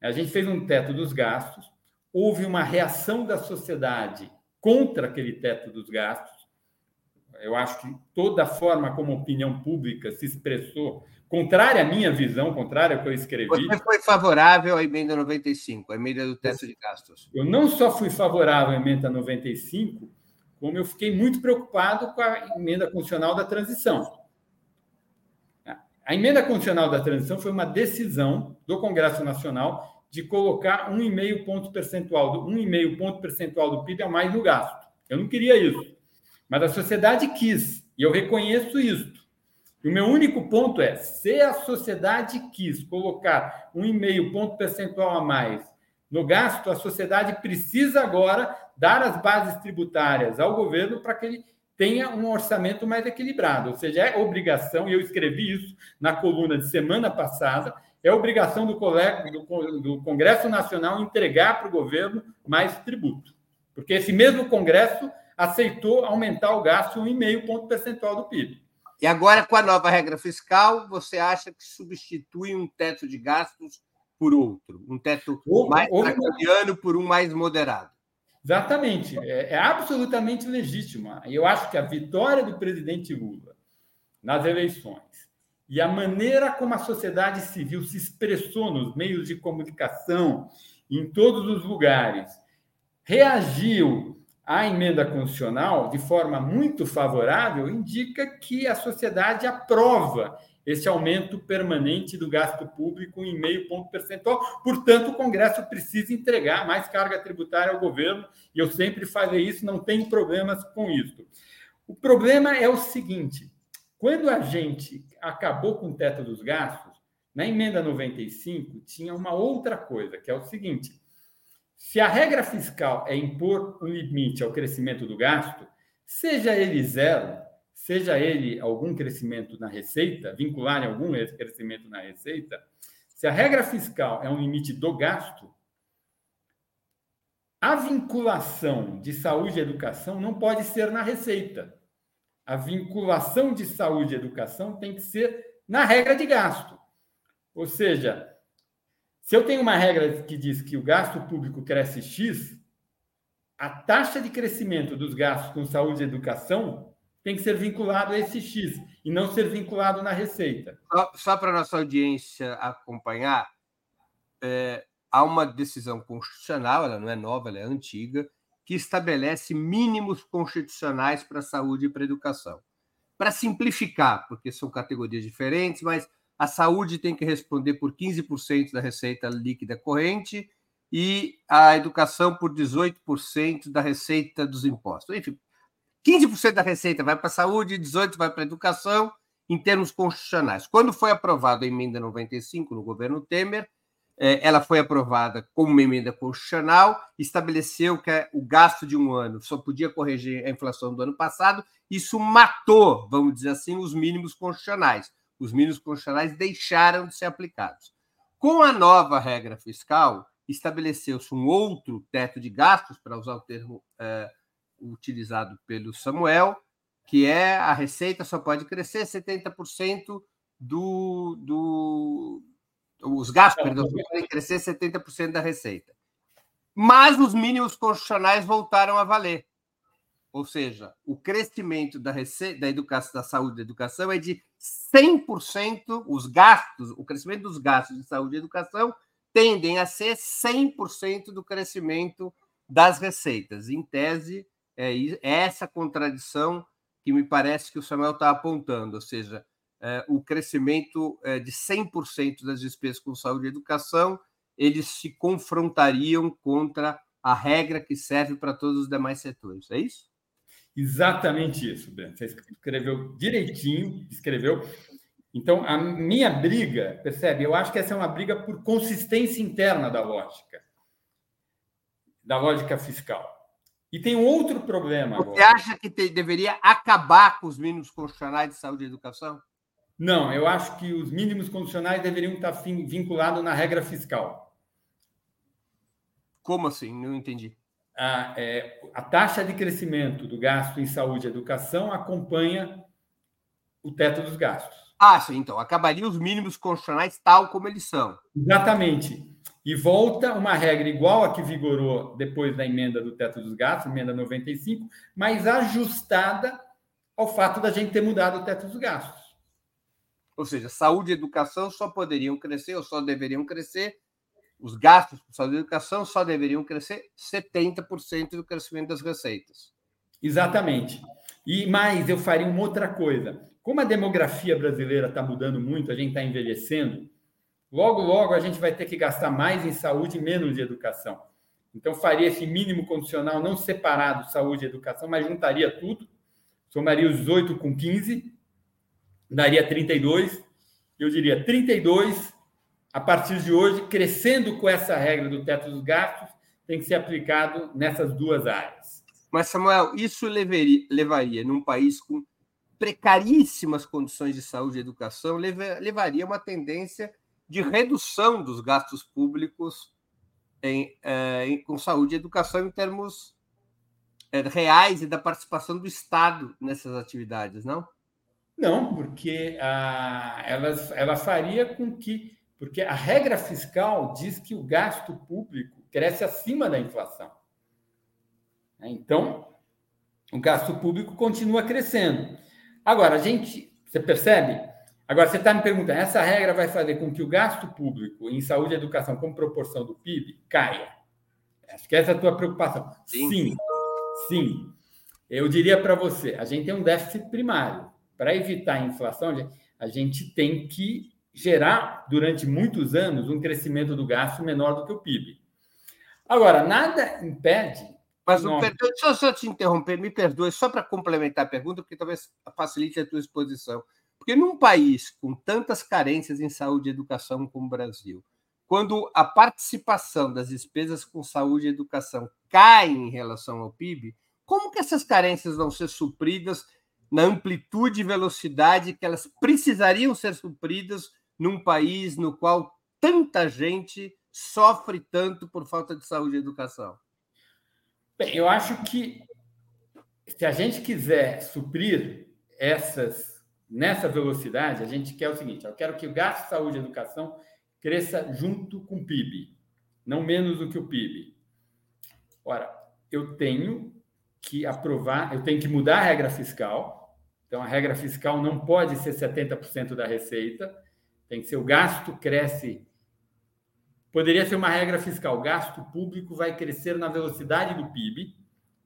A gente fez um teto dos gastos, houve uma reação da sociedade contra aquele teto dos gastos. Eu acho que toda a forma como a opinião pública se expressou contrária à minha visão, contrária ao que eu escrevi. Você foi favorável à emenda 95, a emenda do teto de gastos? Eu não só fui favorável à emenda 95, como eu fiquei muito preocupado com a emenda constitucional da transição. A emenda constitucional da transição foi uma decisão do Congresso Nacional de colocar 1,5 ponto percentual, 1,5 ponto percentual do PIB a mais no gasto. Eu não queria isso, mas a sociedade quis, e eu reconheço isso. E o meu único ponto é: se a sociedade quis colocar um e meio ponto percentual a mais no gasto, a sociedade precisa agora dar as bases tributárias ao governo para que ele tenha um orçamento mais equilibrado. Ou seja, é obrigação, e eu escrevi isso na coluna de semana passada, é obrigação do, colega, do, Congresso Nacional entregar para o governo mais tributo. Porque esse mesmo Congresso aceitou aumentar o gasto em 1,5 ponto percentual do PIB. E agora, com a nova regra fiscal, você acha que substitui um teto de gastos por outro? Um teto ou, mais draconiano por um mais moderado? Exatamente. É, é absolutamente legítima. Eu acho que a vitória do presidente Lula nas eleições e a maneira como a sociedade civil se expressou nos meios de comunicação, em todos os lugares, reagiu a emenda constitucional, de forma muito favorável, indica que a sociedade aprova esse aumento permanente do gasto público em meio ponto percentual. Portanto, o Congresso precisa entregar mais carga tributária ao governo, e eu sempre falei isso, não tem problemas com isso. O problema é o seguinte: quando a gente acabou com o teto dos gastos, na emenda 95 tinha uma outra coisa, que é o seguinte: se a regra fiscal é impor um limite ao crescimento do gasto, seja ele zero, seja ele algum crescimento na receita, vincular em algum crescimento na receita, se a regra fiscal é um limite do gasto, a vinculação de saúde e educação não pode ser na receita. A vinculação de saúde e educação tem que ser na regra de gasto. Ou seja, se eu tenho uma regra que diz que o gasto público cresce X, a taxa de crescimento dos gastos com saúde e educação tem que ser vinculado a esse X e não ser vinculado na receita. Só, só para a nossa audiência acompanhar, é, há uma decisão constitucional, ela não é nova, ela é antiga, que estabelece mínimos constitucionais para a saúde e para a educação. Para simplificar, porque são categorias diferentes, mas a saúde tem que responder por 15% da receita líquida corrente e a educação por 18% da receita dos impostos. Enfim, 15% da receita vai para a saúde, 18% vai para a educação, em termos constitucionais. Quando foi aprovada a emenda 95 no governo Temer, é, ela foi aprovada como uma emenda constitucional, estabeleceu que o gasto de um ano só podia corrigir a inflação do ano passado, isso matou, vamos dizer assim, os mínimos constitucionais os mínimos constitucionais deixaram de ser aplicados. Com a nova regra fiscal, estabeleceu-se um outro teto de gastos, para usar o termo é, utilizado pelo Samuel, que é a receita só pode crescer 70% do, do os gastos, perdão, podem crescer 70% da receita. Mas os mínimos constitucionais voltaram a valer. Ou seja, o crescimento da receita da educação, da saúde e educação é de 100%, os gastos, o crescimento dos gastos de saúde e educação tendem a ser 100% do crescimento das receitas. Em tese, é, é essa contradição que me parece que o Samuel está apontando, ou seja, é, o crescimento é, de 100% das despesas com saúde e educação, eles se confrontariam contra a regra que serve para todos os demais setores. É isso? Exatamente isso, Breno. Você escreveu direitinho, escreveu. Então, a minha briga, percebe? Eu acho que essa é uma briga por consistência interna da lógica, da lógica fiscal. E tem um outro problema Você agora. acha que te, deveria acabar com os mínimos constitucionais de saúde e educação? Não, eu acho que os mínimos condicionais deveriam estar vinculados na regra fiscal. Como assim? Não entendi. A, é, a taxa de crescimento do gasto em saúde e educação acompanha o teto dos gastos. Ah, sim, então acabaria os mínimos constitucionais tal como eles são. Exatamente. E volta uma regra igual a que vigorou depois da emenda do teto dos gastos, emenda 95, mas ajustada ao fato da gente ter mudado o teto dos gastos. Ou seja, saúde e educação só poderiam crescer ou só deveriam crescer, os gastos com saúde e educação só deveriam crescer 70% do crescimento das receitas. Exatamente. E mais, eu faria uma outra coisa. Como a demografia brasileira está mudando muito, a gente está envelhecendo, logo, logo a gente vai ter que gastar mais em saúde e menos em educação. Então, faria esse mínimo condicional não separado, saúde e educação, mas juntaria tudo, somaria os 8 com 15, daria 32. Eu diria 32, a partir de hoje, crescendo com essa regra do teto dos gastos, tem que ser aplicado nessas duas áreas. Mas, Samuel, isso levaria, levaria num país com precaríssimas condições de saúde e educação, levaria uma tendência de redução dos gastos públicos em, eh, em, com saúde e educação em termos eh, reais e da participação do Estado nessas atividades, não? Não, porque a, ela, ela faria com que. Porque a regra fiscal diz que o gasto público cresce acima da inflação. Então, o gasto público continua crescendo. Agora, a gente. Você percebe? Agora, você está me perguntando, essa regra vai fazer com que o gasto público em saúde e educação, como proporção do PIB, caia? Acho que essa é a tua preocupação. Sim, sim. sim. Eu diria para você, a gente tem um déficit primário para evitar a inflação, a gente tem que gerar, durante muitos anos, um crescimento do gasto menor do que o PIB. Agora, nada impede. Mas, perdão, deixa eu só te interromper, me perdoe, só para complementar a pergunta, porque talvez facilite a tua exposição. Porque num país com tantas carências em saúde e educação como o Brasil, quando a participação das despesas com saúde e educação cai em relação ao PIB, como que essas carências vão ser supridas na amplitude e velocidade que elas precisariam ser supridas num país no qual tanta gente sofre tanto por falta de saúde e educação? Bem, eu acho que se a gente quiser suprir essas nessa velocidade, a gente quer o seguinte: eu quero que o gasto de saúde e educação cresça junto com o PIB, não menos do que o PIB. Ora, eu tenho que aprovar, eu tenho que mudar a regra fiscal, então, a regra fiscal não pode ser 70% da receita, tem que ser o gasto cresce. Poderia ser uma regra fiscal, o gasto público vai crescer na velocidade do PIB.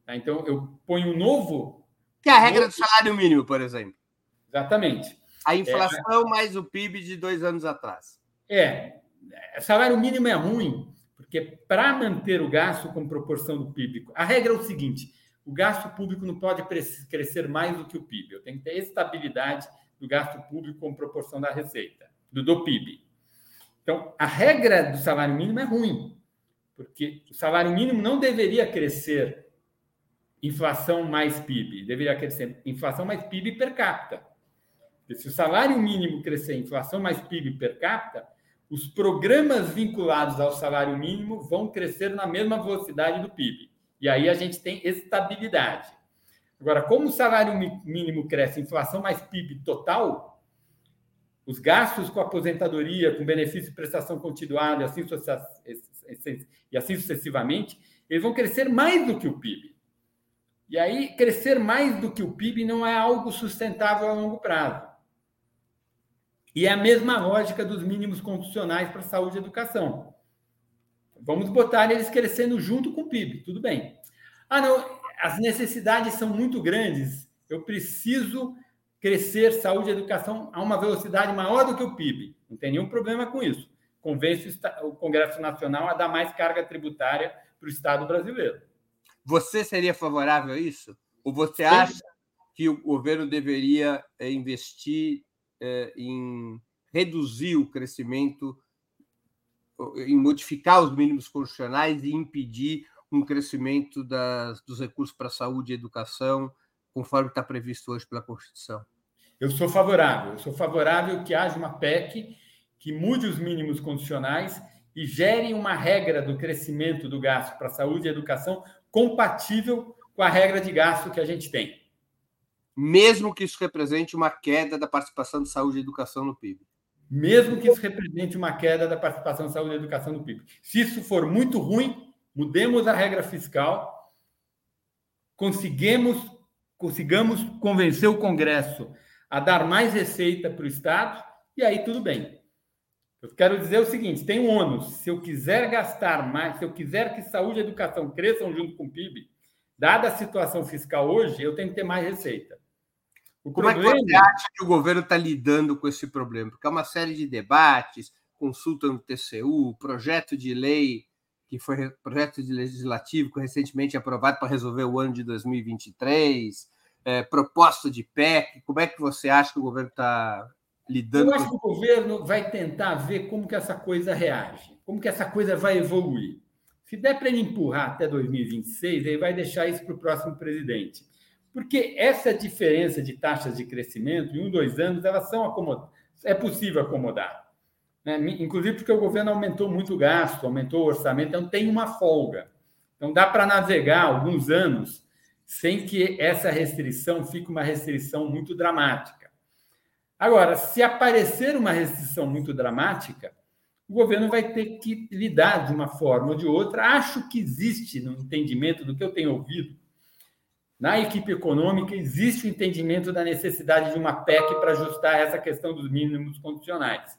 Tá? Então, eu ponho um novo. Que é a regra novo... do salário mínimo, por exemplo. Exatamente. A inflação é... mais o PIB de dois anos atrás. É. Salário mínimo é ruim, porque para manter o gasto com proporção do PIB, a regra é o seguinte: o gasto público não pode crescer mais do que o PIB. Eu tenho que ter estabilidade do gasto público com proporção da receita, do, do PIB. Então, a regra do salário mínimo é ruim, porque o salário mínimo não deveria crescer inflação mais PIB, deveria crescer inflação mais PIB per capita. Porque se o salário mínimo crescer inflação mais PIB per capita, os programas vinculados ao salário mínimo vão crescer na mesma velocidade do PIB. E aí a gente tem estabilidade. Agora, como o salário mínimo cresce, inflação mais PIB total, os gastos com aposentadoria, com benefício de prestação continuada e assim, e assim sucessivamente, eles vão crescer mais do que o PIB. E aí, crescer mais do que o PIB não é algo sustentável a longo prazo. E é a mesma lógica dos mínimos constitucionais para saúde e educação. Vamos botar eles crescendo junto com o PIB, tudo bem. Ah, não, as necessidades são muito grandes, eu preciso crescer saúde e educação a uma velocidade maior do que o PIB. Não tem nenhum problema com isso. Convence o Congresso Nacional a dar mais carga tributária para o Estado brasileiro. Você seria favorável a isso? Ou você acha que o governo deveria eh, investir eh, em reduzir o crescimento, em modificar os mínimos constitucionais e impedir um crescimento das, dos recursos para saúde e educação, conforme está previsto hoje pela Constituição? Eu sou favorável. Eu sou favorável que haja uma PEC que mude os mínimos condicionais e gere uma regra do crescimento do gasto para saúde e educação compatível com a regra de gasto que a gente tem. Mesmo que isso represente uma queda da participação de saúde e educação no PIB. Mesmo que isso represente uma queda da participação de saúde e educação no PIB. Se isso for muito ruim, mudemos a regra fiscal, conseguimos, consigamos convencer o Congresso a dar mais receita para o Estado, e aí tudo bem. Eu quero dizer o seguinte: tem um ônus. Se eu quiser gastar mais, se eu quiser que saúde e educação cresçam junto com o PIB, dada a situação fiscal hoje, eu tenho que ter mais receita. O Como problema... é que você acha que o governo está lidando com esse problema? Porque é uma série de debates, consulta no TCU, projeto de lei que foi projeto de legislativo que recentemente aprovado para resolver o ano de 2023, é, proposta de PEC? Como é que você acha que o governo está lidando? Eu acho que o governo vai tentar ver como que essa coisa reage, como que essa coisa vai evoluir. Se der para ele empurrar até 2026, ele vai deixar isso para o próximo presidente. Porque essa diferença de taxas de crescimento, em um, dois anos, elas são acomodadas. É possível acomodar. Né? Inclusive porque o governo aumentou muito o gasto, aumentou o orçamento, então tem uma folga. Então dá para navegar alguns anos sem que essa restrição fique uma restrição muito dramática. Agora, se aparecer uma restrição muito dramática, o governo vai ter que lidar de uma forma ou de outra. Acho que existe, no entendimento do que eu tenho ouvido, na equipe econômica, existe o entendimento da necessidade de uma PEC para ajustar essa questão dos mínimos condicionais.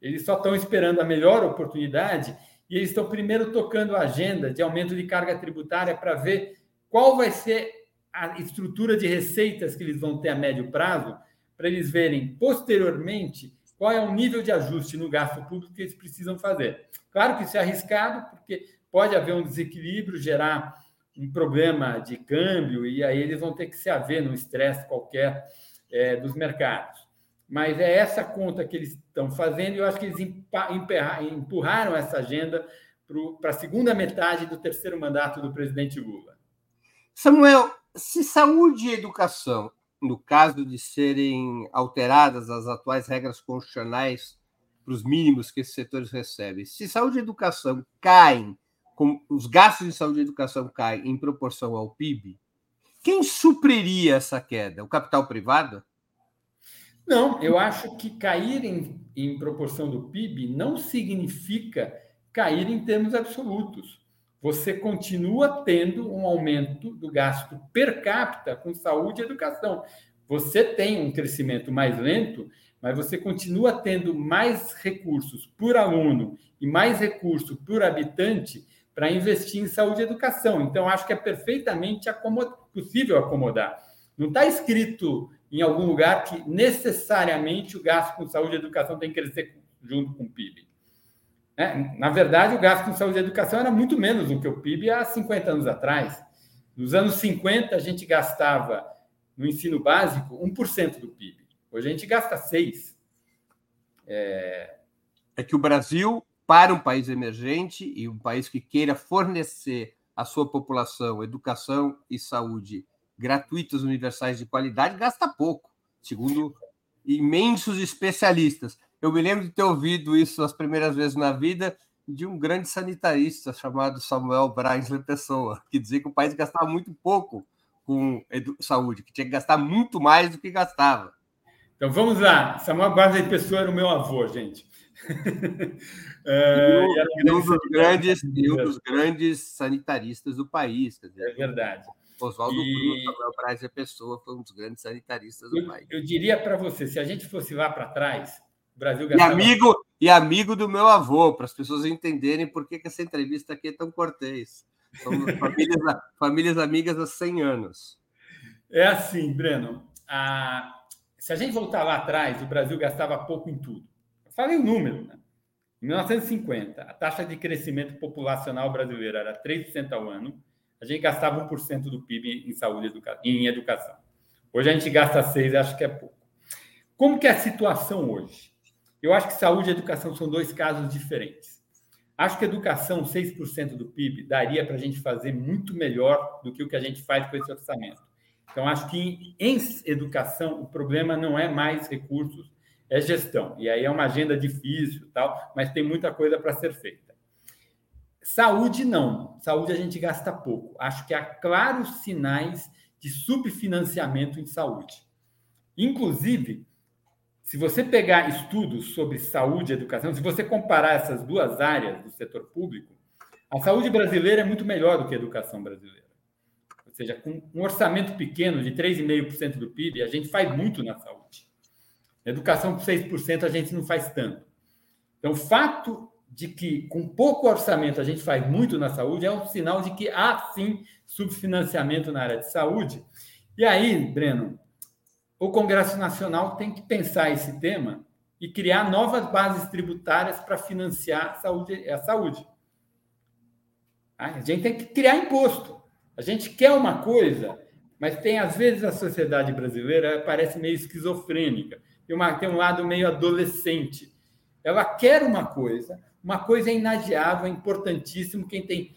Eles só estão esperando a melhor oportunidade e eles estão primeiro tocando a agenda de aumento de carga tributária para ver qual vai ser a estrutura de receitas que eles vão ter a médio prazo, para eles verem posteriormente qual é o nível de ajuste no gasto público que eles precisam fazer. Claro que isso é arriscado, porque pode haver um desequilíbrio, gerar um problema de câmbio, e aí eles vão ter que se haver num estresse qualquer é, dos mercados. Mas é essa conta que eles estão fazendo, e eu acho que eles empurraram essa agenda para a segunda metade do terceiro mandato do presidente Lula. Samuel, se saúde e educação, no caso de serem alteradas as atuais regras constitucionais para os mínimos que esses setores recebem, se saúde e educação caem, com, os gastos de saúde e educação caem em proporção ao PIB, quem supriria essa queda? O capital privado? Não, eu acho que cair em, em proporção do PIB não significa cair em termos absolutos você continua tendo um aumento do gasto per capita com saúde e educação. Você tem um crescimento mais lento, mas você continua tendo mais recursos por aluno e mais recurso por habitante para investir em saúde e educação. Então, acho que é perfeitamente acomod possível acomodar. Não está escrito em algum lugar que necessariamente o gasto com saúde e educação tem que crescer junto com o PIB. É, na verdade, o gasto com saúde e educação era muito menos do que o PIB há 50 anos atrás. Nos anos 50, a gente gastava no ensino básico 1% do PIB. Hoje a gente gasta 6%. É... é que o Brasil, para um país emergente e um país que queira fornecer à sua população educação e saúde gratuitas, universais de qualidade, gasta pouco, segundo imensos especialistas. Eu me lembro de ter ouvido isso as primeiras vezes na vida de um grande sanitarista chamado Samuel Brainsley Pessoa, que dizia que o país gastava muito pouco com saúde, que tinha que gastar muito mais do que gastava. Então vamos lá. Samuel de Pessoa era o meu avô, gente. é, e, um, dos grandes, e um dos grandes sanitaristas do país. Dizer, é verdade. Oswaldo e... Cruz, Samuel Braz Pessoa, foi um dos grandes sanitaristas do eu, país. Eu diria para você, se a gente fosse lá para trás, Brasil gastava... E amigo, e amigo do meu avô, para as pessoas entenderem por que, que essa entrevista aqui é tão cortês. Somos famílias, famílias amigas há 100 anos. É assim, Breno. A... Se a gente voltar lá atrás, o Brasil gastava pouco em tudo. Eu falei o número, né? Em 1950, a taxa de crescimento populacional brasileira era 3% ao ano. A gente gastava 1% do PIB em saúde e em educação. Hoje a gente gasta 6%, acho que é pouco. Como que é a situação hoje? Eu acho que saúde e educação são dois casos diferentes. Acho que educação, 6% do PIB, daria para a gente fazer muito melhor do que o que a gente faz com esse orçamento. Então, acho que em educação o problema não é mais recursos, é gestão. E aí é uma agenda difícil, tal, mas tem muita coisa para ser feita. Saúde não. Saúde a gente gasta pouco. Acho que há claros sinais de subfinanciamento em saúde. Inclusive, se você pegar estudos sobre saúde e educação, se você comparar essas duas áreas do setor público, a saúde brasileira é muito melhor do que a educação brasileira. Ou seja, com um orçamento pequeno de 3,5% do PIB, a gente faz muito na saúde. Educação com 6% a gente não faz tanto. Então, o fato de que com pouco orçamento a gente faz muito na saúde é um sinal de que há sim subfinanciamento na área de saúde. E aí, Breno, o Congresso Nacional tem que pensar esse tema e criar novas bases tributárias para financiar a saúde, a saúde. A gente tem que criar imposto. A gente quer uma coisa, mas tem às vezes a sociedade brasileira parece meio esquizofrênica tem, uma, tem um lado meio adolescente. Ela quer uma coisa, uma coisa é inadiável, é importantíssimo. Quem tem,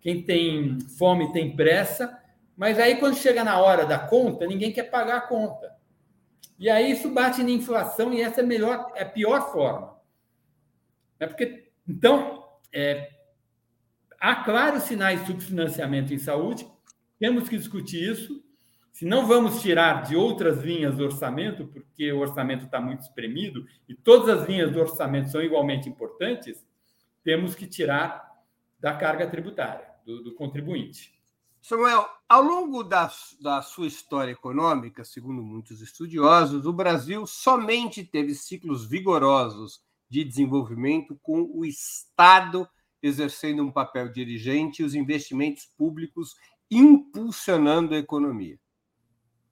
quem tem fome tem pressa, mas aí quando chega na hora da conta, ninguém quer pagar a conta. E aí isso bate na inflação e essa é melhor, é a pior forma. É porque então é, há claros sinais de subfinanciamento em saúde, temos que discutir isso. Se não vamos tirar de outras linhas do orçamento, porque o orçamento está muito espremido e todas as linhas do orçamento são igualmente importantes, temos que tirar da carga tributária, do, do contribuinte. Samuel, ao longo da, da sua história econômica, segundo muitos estudiosos, o Brasil somente teve ciclos vigorosos de desenvolvimento com o Estado exercendo um papel dirigente e os investimentos públicos impulsionando a economia.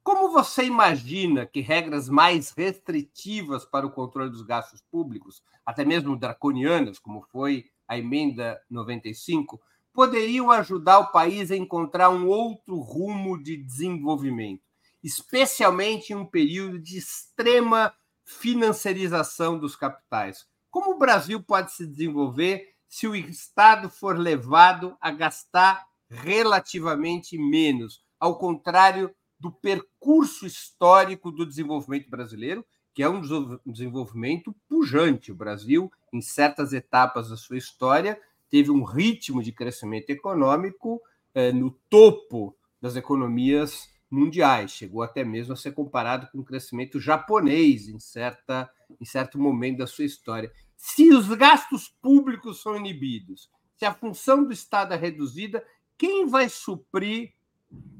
Como você imagina que regras mais restritivas para o controle dos gastos públicos, até mesmo draconianas, como foi a emenda 95, poderiam ajudar o país a encontrar um outro rumo de desenvolvimento, especialmente em um período de extrema financiarização dos capitais? Como o Brasil pode se desenvolver se o Estado for levado a gastar relativamente menos, ao contrário do percurso histórico do desenvolvimento brasileiro, que é um desenvolvimento pujante. O Brasil, em certas etapas da sua história, teve um ritmo de crescimento econômico eh, no topo das economias mundiais, chegou até mesmo a ser comparado com o crescimento japonês em, certa, em certo momento da sua história. Se os gastos públicos são inibidos, se a função do Estado é reduzida, quem vai suprir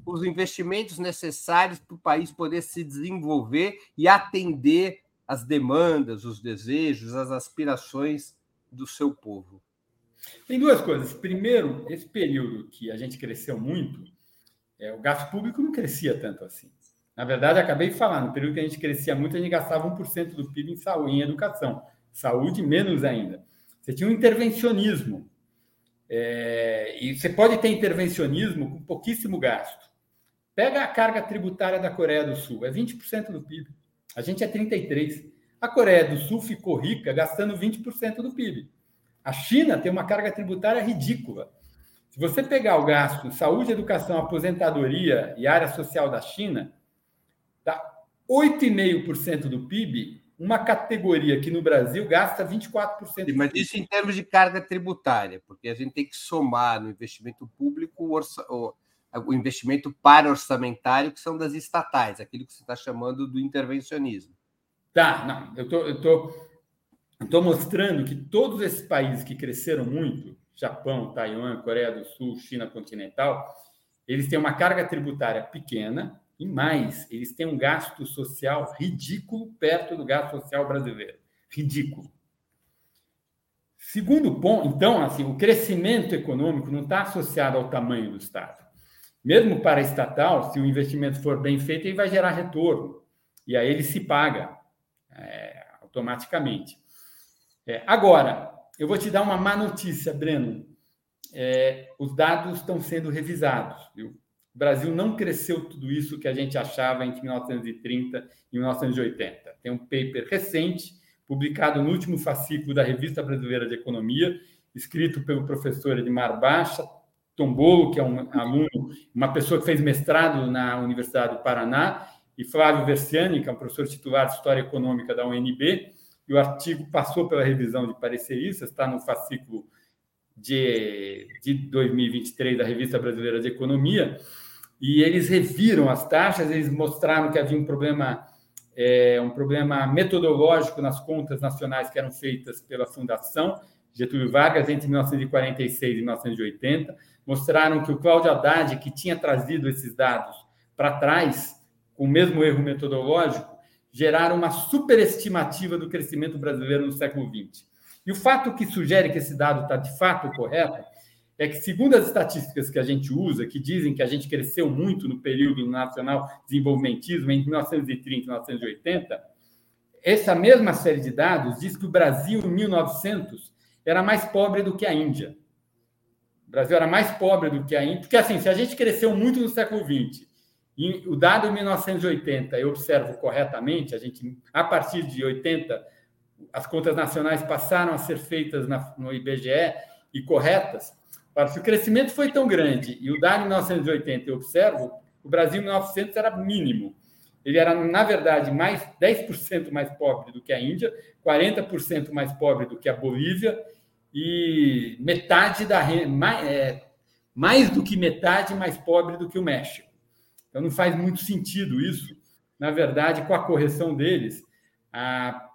os investimentos necessários para o país poder se desenvolver e atender as demandas, os desejos, as aspirações do seu povo? Tem duas coisas. Primeiro, esse período que a gente cresceu muito, é, o gasto público não crescia tanto assim. Na verdade, acabei de falar, no período que a gente crescia muito, a gente gastava 1% do PIB em saúde, em educação. Saúde, menos ainda. Você tinha um intervencionismo. É, e você pode ter intervencionismo com pouquíssimo gasto. Pega a carga tributária da Coreia do Sul, é 20% do PIB. A gente é 33%. A Coreia do Sul ficou rica gastando 20% do PIB. A China tem uma carga tributária ridícula. Se você pegar o gasto saúde, educação, aposentadoria e área social da China, dá 8,5% do PIB, uma categoria que no Brasil gasta 24%. Mas isso em termos de carga tributária, porque a gente tem que somar no investimento público o, orça... investimento para orçamentário, que são das estatais, aquilo que você está chamando do intervencionismo. Tá, não, eu tô, eu tô, tô mostrando que todos esses países que cresceram muito, Japão, Taiwan, Coreia do Sul, China continental, eles têm uma carga tributária pequena e mais, eles têm um gasto social ridículo perto do gasto social brasileiro. Ridículo. Segundo ponto, então, assim, o crescimento econômico não está associado ao tamanho do Estado. Mesmo para estatal, se o investimento for bem feito, ele vai gerar retorno. E aí ele se paga é, automaticamente. É, agora, eu vou te dar uma má notícia, Breno. É, os dados estão sendo revisados. Viu? O Brasil não cresceu tudo isso que a gente achava entre 1930 e 1980. Tem um paper recente publicado no último fascículo da Revista Brasileira de Economia, escrito pelo professor Edmar Baixa Tombolo, que é um aluno, uma pessoa que fez mestrado na Universidade do Paraná, e Flávio Versiani, que é um professor titular de História Econômica da UNB, e o artigo passou pela revisão de pareceristas, está no fascículo de, de 2023 da Revista Brasileira de Economia, e eles reviram as taxas, eles mostraram que havia um problema é, um problema metodológico nas contas nacionais que eram feitas pela Fundação Getúlio Vargas entre 1946 e 1980, mostraram que o Cláudio Haddad, que tinha trazido esses dados para trás, com o mesmo erro metodológico, geraram uma superestimativa do crescimento brasileiro no século XX. E o fato que sugere que esse dado está de fato correto é que, segundo as estatísticas que a gente usa, que dizem que a gente cresceu muito no período nacional desenvolvimentismo entre 1930 e 1980, essa mesma série de dados diz que o Brasil, em 1900, era mais pobre do que a Índia. O Brasil era mais pobre do que a Índia, porque, assim, se a gente cresceu muito no século XX, e o dado em 1980 eu observo corretamente, a gente, a partir de 80, as contas nacionais passaram a ser feitas na, no IBGE e corretas, se o crescimento foi tão grande e o dado em 1980 eu observo, o Brasil em 1900 era mínimo. Ele era, na verdade, mais 10% mais pobre do que a Índia, 40% mais pobre do que a Bolívia e metade da mais, é, mais do que metade mais pobre do que o México. Então não faz muito sentido isso. Na verdade, com a correção deles, a,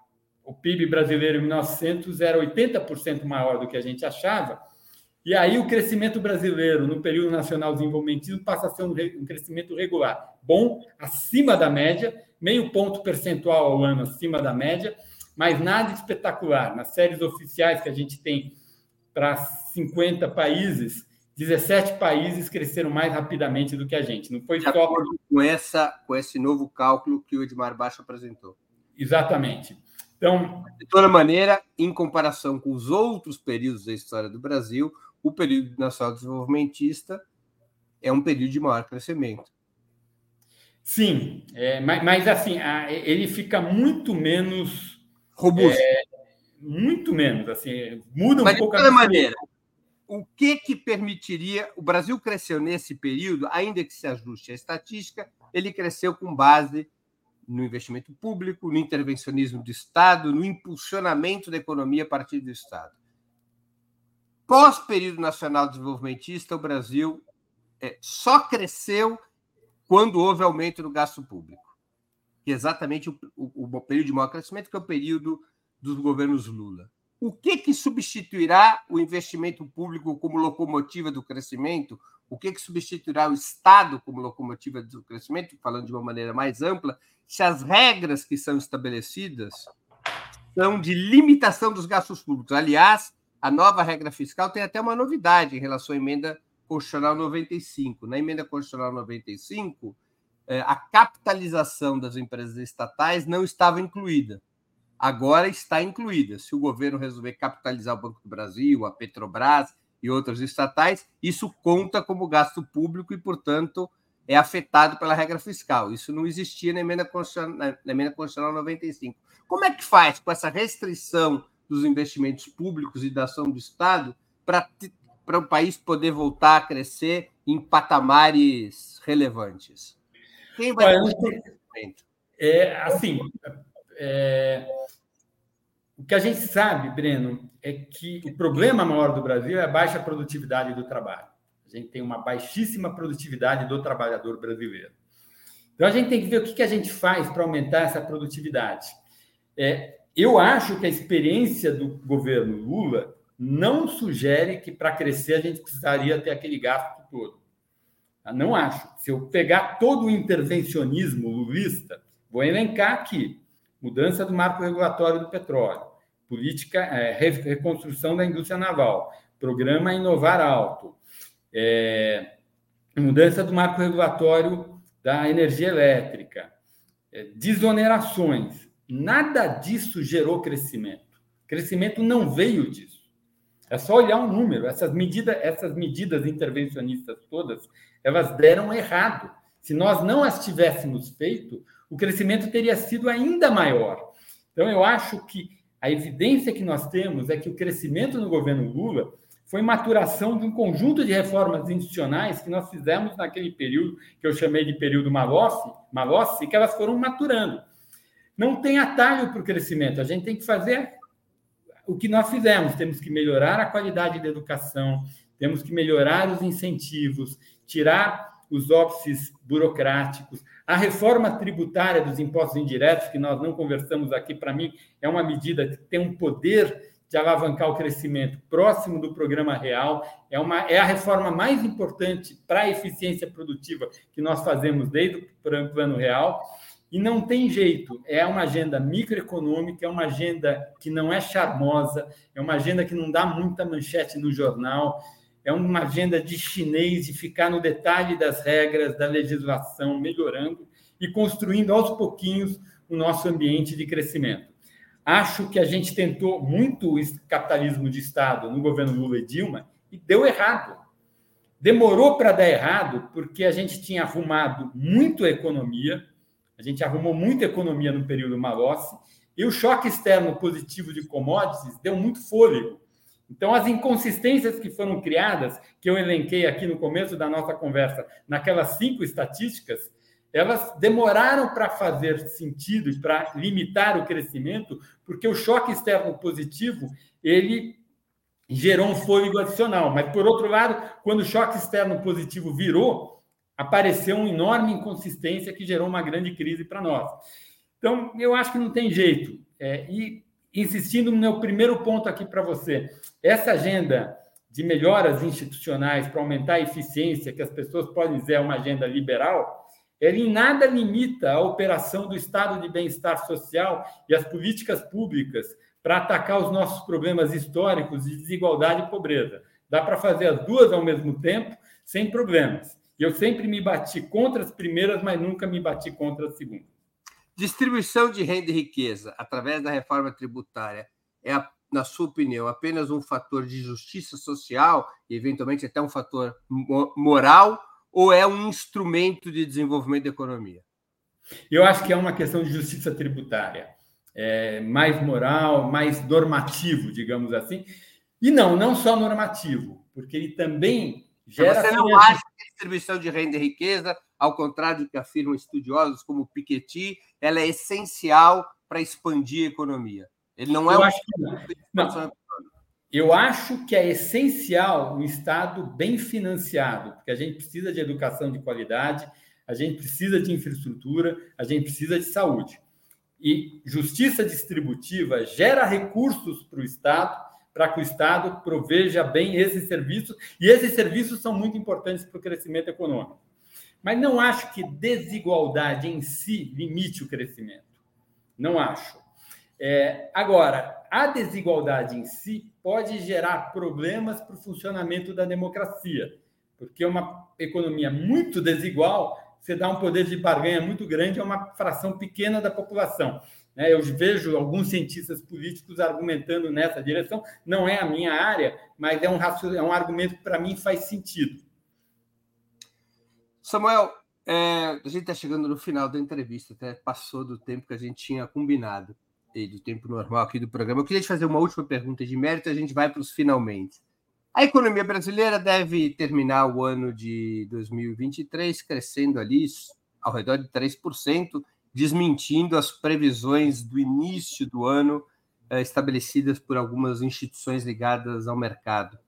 o PIB brasileiro em 1900 era 80% maior do que a gente achava e aí o crescimento brasileiro no período nacional de desenvolvimentismo passa a ser um, um crescimento regular, bom, acima da média, meio ponto percentual ao ano acima da média, mas nada espetacular. Nas séries oficiais que a gente tem para 50 países, 17 países cresceram mais rapidamente do que a gente. Não foi de só com essa com esse novo cálculo que o Edmar Baixo apresentou. Exatamente. Então, de toda maneira, em comparação com os outros períodos da história do Brasil, o período nacional desenvolvimentista é um período de maior crescimento. Sim, é, mas, mas, assim, ele fica muito menos robusto. É, muito menos, assim, muda um mas, pouco de toda a maneira. O que que permitiria o Brasil cresceu nesse período, ainda que se ajuste a estatística, ele cresceu com base no investimento público, no intervencionismo do Estado, no impulsionamento da economia a partir do Estado. Pós-período nacional desenvolvimentista, o Brasil é, só cresceu quando houve aumento no gasto público. Que é exatamente o, o, o, período de maior crescimento, que é o período dos governos Lula. O que, que substituirá o investimento público como locomotiva do crescimento? O que, que substituirá o Estado como locomotiva do crescimento, falando de uma maneira mais ampla, se as regras que são estabelecidas são de limitação dos gastos públicos? Aliás, a nova regra fiscal tem até uma novidade em relação à emenda constitucional 95. Na emenda constitucional 95, eh, a capitalização das empresas estatais não estava incluída. Agora está incluída. Se o governo resolver capitalizar o Banco do Brasil, a Petrobras e outras estatais, isso conta como gasto público e, portanto, é afetado pela regra fiscal. Isso não existia na emenda constitucional, na emenda constitucional 95. Como é que faz com essa restrição dos investimentos públicos e da ação do Estado para o país poder voltar a crescer em patamares relevantes? Quem vai Olha, É assim, é, o que a gente sabe, Breno, é que o problema maior do Brasil é a baixa produtividade do trabalho. A gente tem uma baixíssima produtividade do trabalhador brasileiro. Então a gente tem que ver o que a gente faz para aumentar essa produtividade. É, eu acho que a experiência do governo Lula não sugere que para crescer a gente precisaria ter aquele gasto todo. Eu não acho. Se eu pegar todo o intervencionismo lulista, vou elencar aqui: mudança do marco regulatório do petróleo, política, é, reconstrução da indústria naval, programa Inovar Alto, é, mudança do marco regulatório da energia elétrica, é, desonerações. Nada disso gerou crescimento. Crescimento não veio disso. É só olhar um número. Essas medidas, essas medidas intervencionistas todas, elas deram errado. Se nós não as tivéssemos feito, o crescimento teria sido ainda maior. Então, eu acho que a evidência que nós temos é que o crescimento no governo Lula foi maturação de um conjunto de reformas institucionais que nós fizemos naquele período, que eu chamei de período Malossi, Malossi que elas foram maturando. Não tem atalho para o crescimento, a gente tem que fazer o que nós fizemos. Temos que melhorar a qualidade da educação, temos que melhorar os incentivos, tirar os óbices burocráticos, a reforma tributária dos impostos indiretos, que nós não conversamos aqui, para mim, é uma medida que tem um poder de alavancar o crescimento próximo do programa real, é, uma, é a reforma mais importante para a eficiência produtiva que nós fazemos desde o plano real. E não tem jeito, é uma agenda microeconômica, é uma agenda que não é charmosa, é uma agenda que não dá muita manchete no jornal, é uma agenda de chinês, de ficar no detalhe das regras, da legislação, melhorando e construindo aos pouquinhos o nosso ambiente de crescimento. Acho que a gente tentou muito o capitalismo de Estado no governo Lula e Dilma e deu errado. Demorou para dar errado porque a gente tinha arrumado muito a economia, a gente arrumou muita economia no período Malossi, e o choque externo positivo de commodities deu muito fôlego. Então, as inconsistências que foram criadas, que eu elenquei aqui no começo da nossa conversa, naquelas cinco estatísticas, elas demoraram para fazer sentido e para limitar o crescimento, porque o choque externo positivo ele gerou um fôlego adicional. Mas, por outro lado, quando o choque externo positivo virou, apareceu uma enorme inconsistência que gerou uma grande crise para nós. Então, eu acho que não tem jeito. É, e insistindo no meu primeiro ponto aqui para você, essa agenda de melhoras institucionais para aumentar a eficiência, que as pessoas podem dizer é uma agenda liberal, ela em nada limita a operação do estado de bem-estar social e as políticas públicas para atacar os nossos problemas históricos de desigualdade e pobreza. Dá para fazer as duas ao mesmo tempo, sem problemas. Eu sempre me bati contra as primeiras, mas nunca me bati contra as segundas. Distribuição de renda e riqueza através da reforma tributária é, na sua opinião, apenas um fator de justiça social e, eventualmente, até um fator moral ou é um instrumento de desenvolvimento da economia? Eu acho que é uma questão de justiça tributária, é mais moral, mais normativo, digamos assim. E não, não só normativo, porque ele também Gera você não acha que a distribuição de renda e riqueza, ao contrário do que afirmam estudiosos como Piketty, ela é essencial para expandir a economia? Ele não é Eu acho que não. não. Eu acho que é essencial um Estado bem financiado, porque a gente precisa de educação de qualidade, a gente precisa de infraestrutura, a gente precisa de saúde. E justiça distributiva gera recursos para o Estado para que o Estado proveja bem esses serviços, e esses serviços são muito importantes para o crescimento econômico. Mas não acho que desigualdade em si limite o crescimento. Não acho. É, agora, a desigualdade em si pode gerar problemas para o funcionamento da democracia, porque uma economia muito desigual, você dá um poder de barganha muito grande a uma fração pequena da população. Né? Eu vejo alguns cientistas políticos argumentando nessa direção. Não é a minha área, mas é um, é um argumento que para mim faz sentido. Samuel, é, a gente está chegando no final da entrevista, até passou do tempo que a gente tinha combinado, e do tempo normal aqui do programa. Eu queria te fazer uma última pergunta de mérito, a gente vai para os finalmente. A economia brasileira deve terminar o ano de 2023 crescendo ali ao redor de 3%, desmentindo as previsões do início do ano eh, estabelecidas por algumas instituições ligadas ao mercado.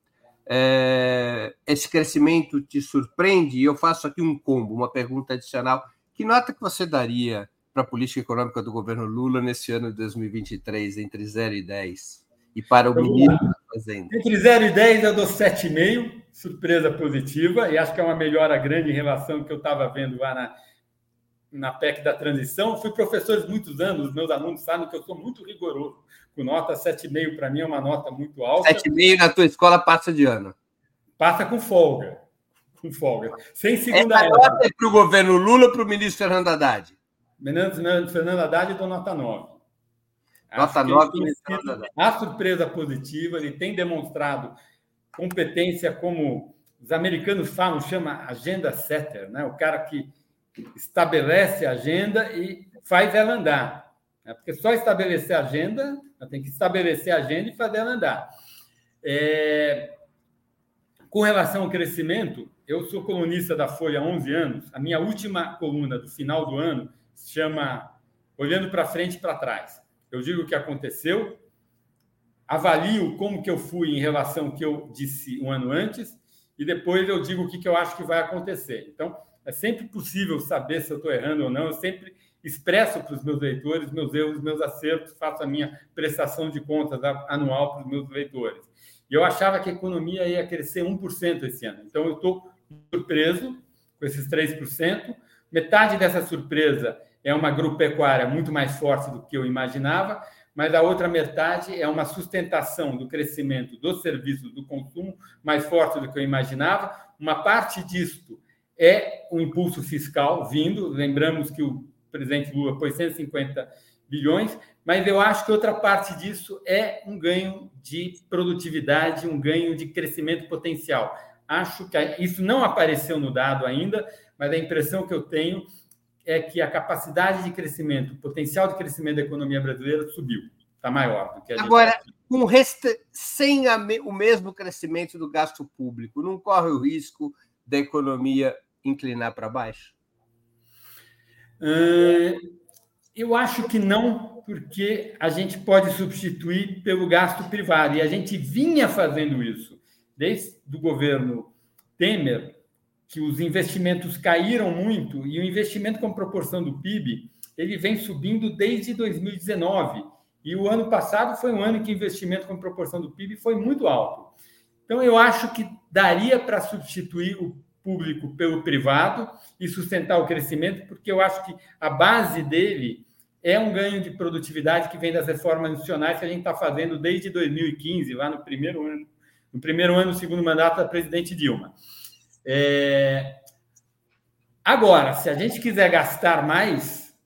Eh, esse crescimento te surpreende? E eu faço aqui um combo, uma pergunta adicional. Que nota que você daria para a política econômica do governo Lula nesse ano de 2023, entre 0 e 10? E para o ministro da Fazenda? Entre 0 e 10, eu dou 7,5, surpresa positiva, e acho que é uma melhora grande em relação ao que eu estava vendo lá na, na PEC da transição. Fui professor muitos anos, meus alunos sabem que eu sou muito rigoroso. Com nota 7,5 para mim é uma nota muito alta. 7,5 na tua escola passa de ano. Passa com folga. Com folga. Sem segunda Essa nota é para o governo Lula ou para o ministro Fernando Haddad? Fernando Haddad dou nota 9. Nota 9 A surpresa positiva, ele tem demonstrado competência como os americanos falam, chama agenda setter, né? o cara que estabelece a agenda e faz ela andar. Né? Porque só estabelecer a agenda, tem que estabelecer a agenda e fazer ela andar. É... Com relação ao crescimento, eu sou colunista da Folha há 11 anos. A minha última coluna do final do ano se chama Olhando para frente e para trás. Eu digo o que aconteceu, avalio como que eu fui em relação ao que eu disse um ano antes e depois eu digo o que, que eu acho que vai acontecer. Então, é sempre possível saber se eu estou errando ou não. Eu sempre expresso para os meus leitores meus erros, meus acertos, faço a minha prestação de contas anual para os meus leitores. E eu achava que a economia ia crescer 1% esse ano. Então, eu estou surpreso com esses 3%. Metade dessa surpresa é uma agropecuária muito mais forte do que eu imaginava, mas a outra metade é uma sustentação do crescimento dos serviços do consumo mais forte do que eu imaginava. Uma parte disto é o impulso fiscal vindo, lembramos que o presidente Lula pôs 150 bilhões, mas eu acho que outra parte disso é um ganho de produtividade, um ganho de crescimento potencial. Acho que isso não apareceu no dado ainda, mas a impressão que eu tenho é que a capacidade de crescimento, o potencial de crescimento da economia brasileira subiu, está maior do que a Agora, com resta... sem me... o mesmo crescimento do gasto público, não corre o risco da economia inclinar para baixo? eu acho que não, porque a gente pode substituir pelo gasto privado, e a gente vinha fazendo isso desde o governo Temer que os investimentos caíram muito e o investimento com proporção do PIB ele vem subindo desde 2019 e o ano passado foi um ano que o investimento com proporção do PIB foi muito alto. Então eu acho que daria para substituir o público pelo privado e sustentar o crescimento, porque eu acho que a base dele é um ganho de produtividade que vem das reformas nacionais que a gente está fazendo desde 2015, lá no primeiro ano, no primeiro ano, segundo mandato da presidente Dilma. É... Agora, se a gente quiser gastar mais,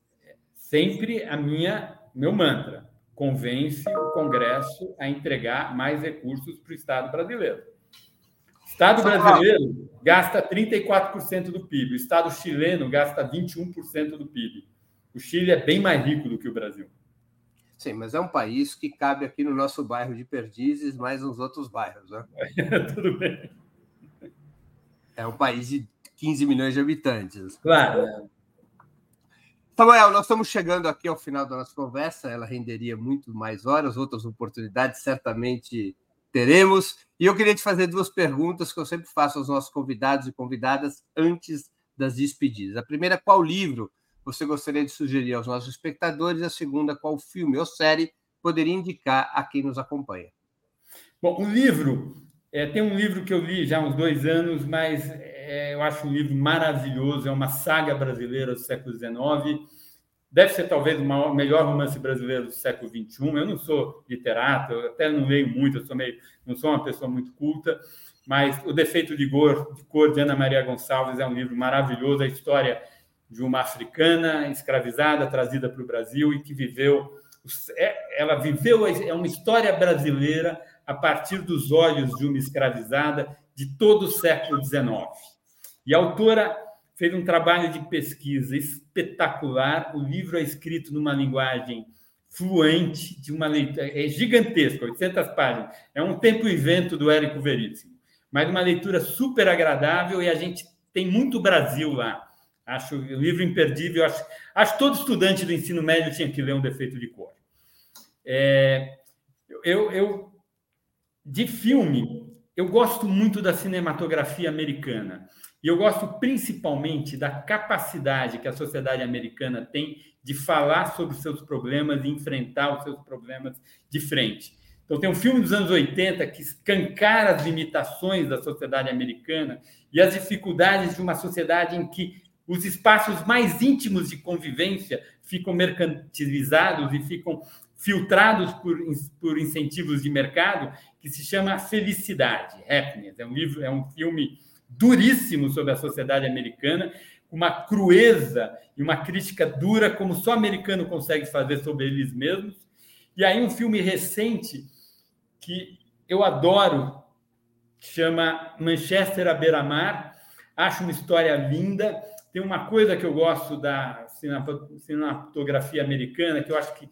sempre a minha meu mantra convence o Congresso a entregar mais recursos para o Estado brasileiro. O Estado brasileiro gasta 34% do PIB, o Estado chileno gasta 21% do PIB. O Chile é bem mais rico do que o Brasil. Sim, mas é um país que cabe aqui no nosso bairro de Perdizes, mais nos outros bairros, né? Tudo bem. É um país de 15 milhões de habitantes. Claro. Samuel, nós estamos chegando aqui ao final da nossa conversa. Ela renderia muito mais horas, outras oportunidades certamente teremos. E eu queria te fazer duas perguntas que eu sempre faço aos nossos convidados e convidadas antes das despedidas. A primeira, qual livro você gostaria de sugerir aos nossos espectadores? A segunda, qual filme ou série poderia indicar a quem nos acompanha? Bom, o livro é, tem um livro que eu li já há uns dois anos, mas é, eu acho um livro maravilhoso, é uma saga brasileira do século XIX. Deve ser talvez o maior, melhor romance brasileiro do século XXI. Eu não sou literato, eu até não leio muito, eu sou meio, não sou uma pessoa muito culta, mas O Defeito de Cor, de Cor de Ana Maria Gonçalves é um livro maravilhoso, a história de uma africana escravizada, trazida para o Brasil e que viveu. É, ela viveu, é uma história brasileira a partir dos olhos de uma escravizada de todo o século XIX. E a autora fez um trabalho de pesquisa espetacular. O livro é escrito numa linguagem fluente, de uma leitura é gigantesca, 800 páginas. É um tempo e vento do Érico Veríssimo, mas uma leitura super agradável e a gente tem muito Brasil lá. Acho o livro imperdível. Acho, acho todo estudante do ensino médio tinha que ler um defeito de cor. É, eu, eu de filme, eu gosto muito da cinematografia americana. E eu gosto principalmente da capacidade que a sociedade americana tem de falar sobre os seus problemas e enfrentar os seus problemas de frente. Então, tem um filme dos anos 80 que escancara as limitações da sociedade americana e as dificuldades de uma sociedade em que os espaços mais íntimos de convivência ficam mercantilizados e ficam filtrados por, por incentivos de mercado, que se chama Felicidade, Happiness. É um livro, é um filme duríssimo sobre a sociedade americana, uma crueza e uma crítica dura como só americano consegue fazer sobre eles mesmos. E aí um filme recente que eu adoro, chama Manchester à beira-mar. Acho uma história linda. Tem uma coisa que eu gosto da cinematografia americana, que eu acho que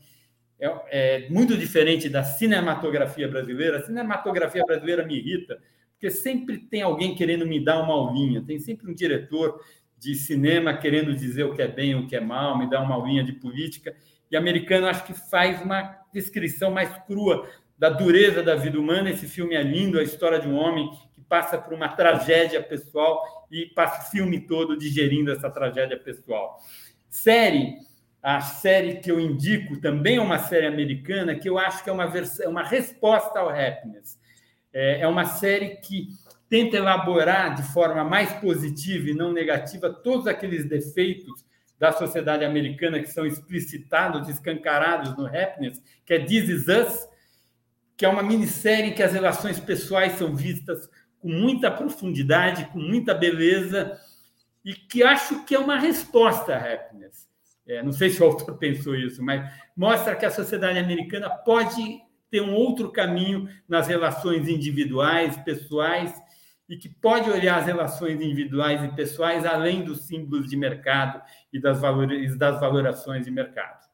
é, é muito diferente da cinematografia brasileira. A cinematografia brasileira me irrita, porque sempre tem alguém querendo me dar uma aulinha, tem sempre um diretor de cinema querendo dizer o que é bem, o que é mal, me dar uma aulinha de política. E americano acho que faz uma descrição mais crua da dureza da vida humana. Esse filme é lindo, a história de um homem que passa por uma tragédia pessoal e passa o filme todo digerindo essa tragédia pessoal. Série, a série que eu indico também é uma série americana que eu acho que é uma, versão, uma resposta ao happiness. É, é uma série que tenta elaborar de forma mais positiva e não negativa todos aqueles defeitos da sociedade americana que são explicitados, escancarados no Happiness, que é This Is Us, que é uma minissérie em que as relações pessoais são vistas com muita profundidade, com muita beleza, e que acho que é uma resposta à happiness. É, não sei se o autor pensou isso, mas mostra que a sociedade americana pode ter um outro caminho nas relações individuais, pessoais, e que pode olhar as relações individuais e pessoais além dos símbolos de mercado e das, valores, das valorações de mercado.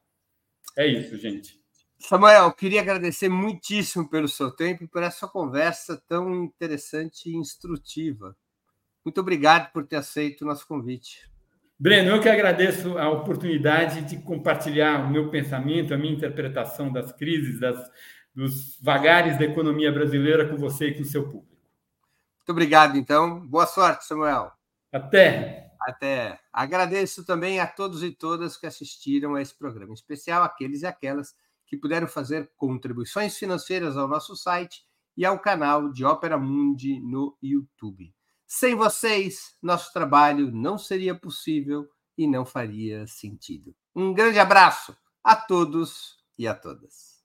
É isso, gente. Samuel, queria agradecer muitíssimo pelo seu tempo e por essa conversa tão interessante e instrutiva. Muito obrigado por ter aceito o nosso convite. Breno, eu que agradeço a oportunidade de compartilhar o meu pensamento, a minha interpretação das crises, das, dos vagares da economia brasileira com você e com o seu público. Muito obrigado, então. Boa sorte, Samuel. Até. Até. Agradeço também a todos e todas que assistiram a esse programa, em especial aqueles e aquelas que puderam fazer contribuições financeiras ao nosso site e ao canal de Ópera Mundi no YouTube. Sem vocês, nosso trabalho não seria possível e não faria sentido. Um grande abraço a todos e a todas.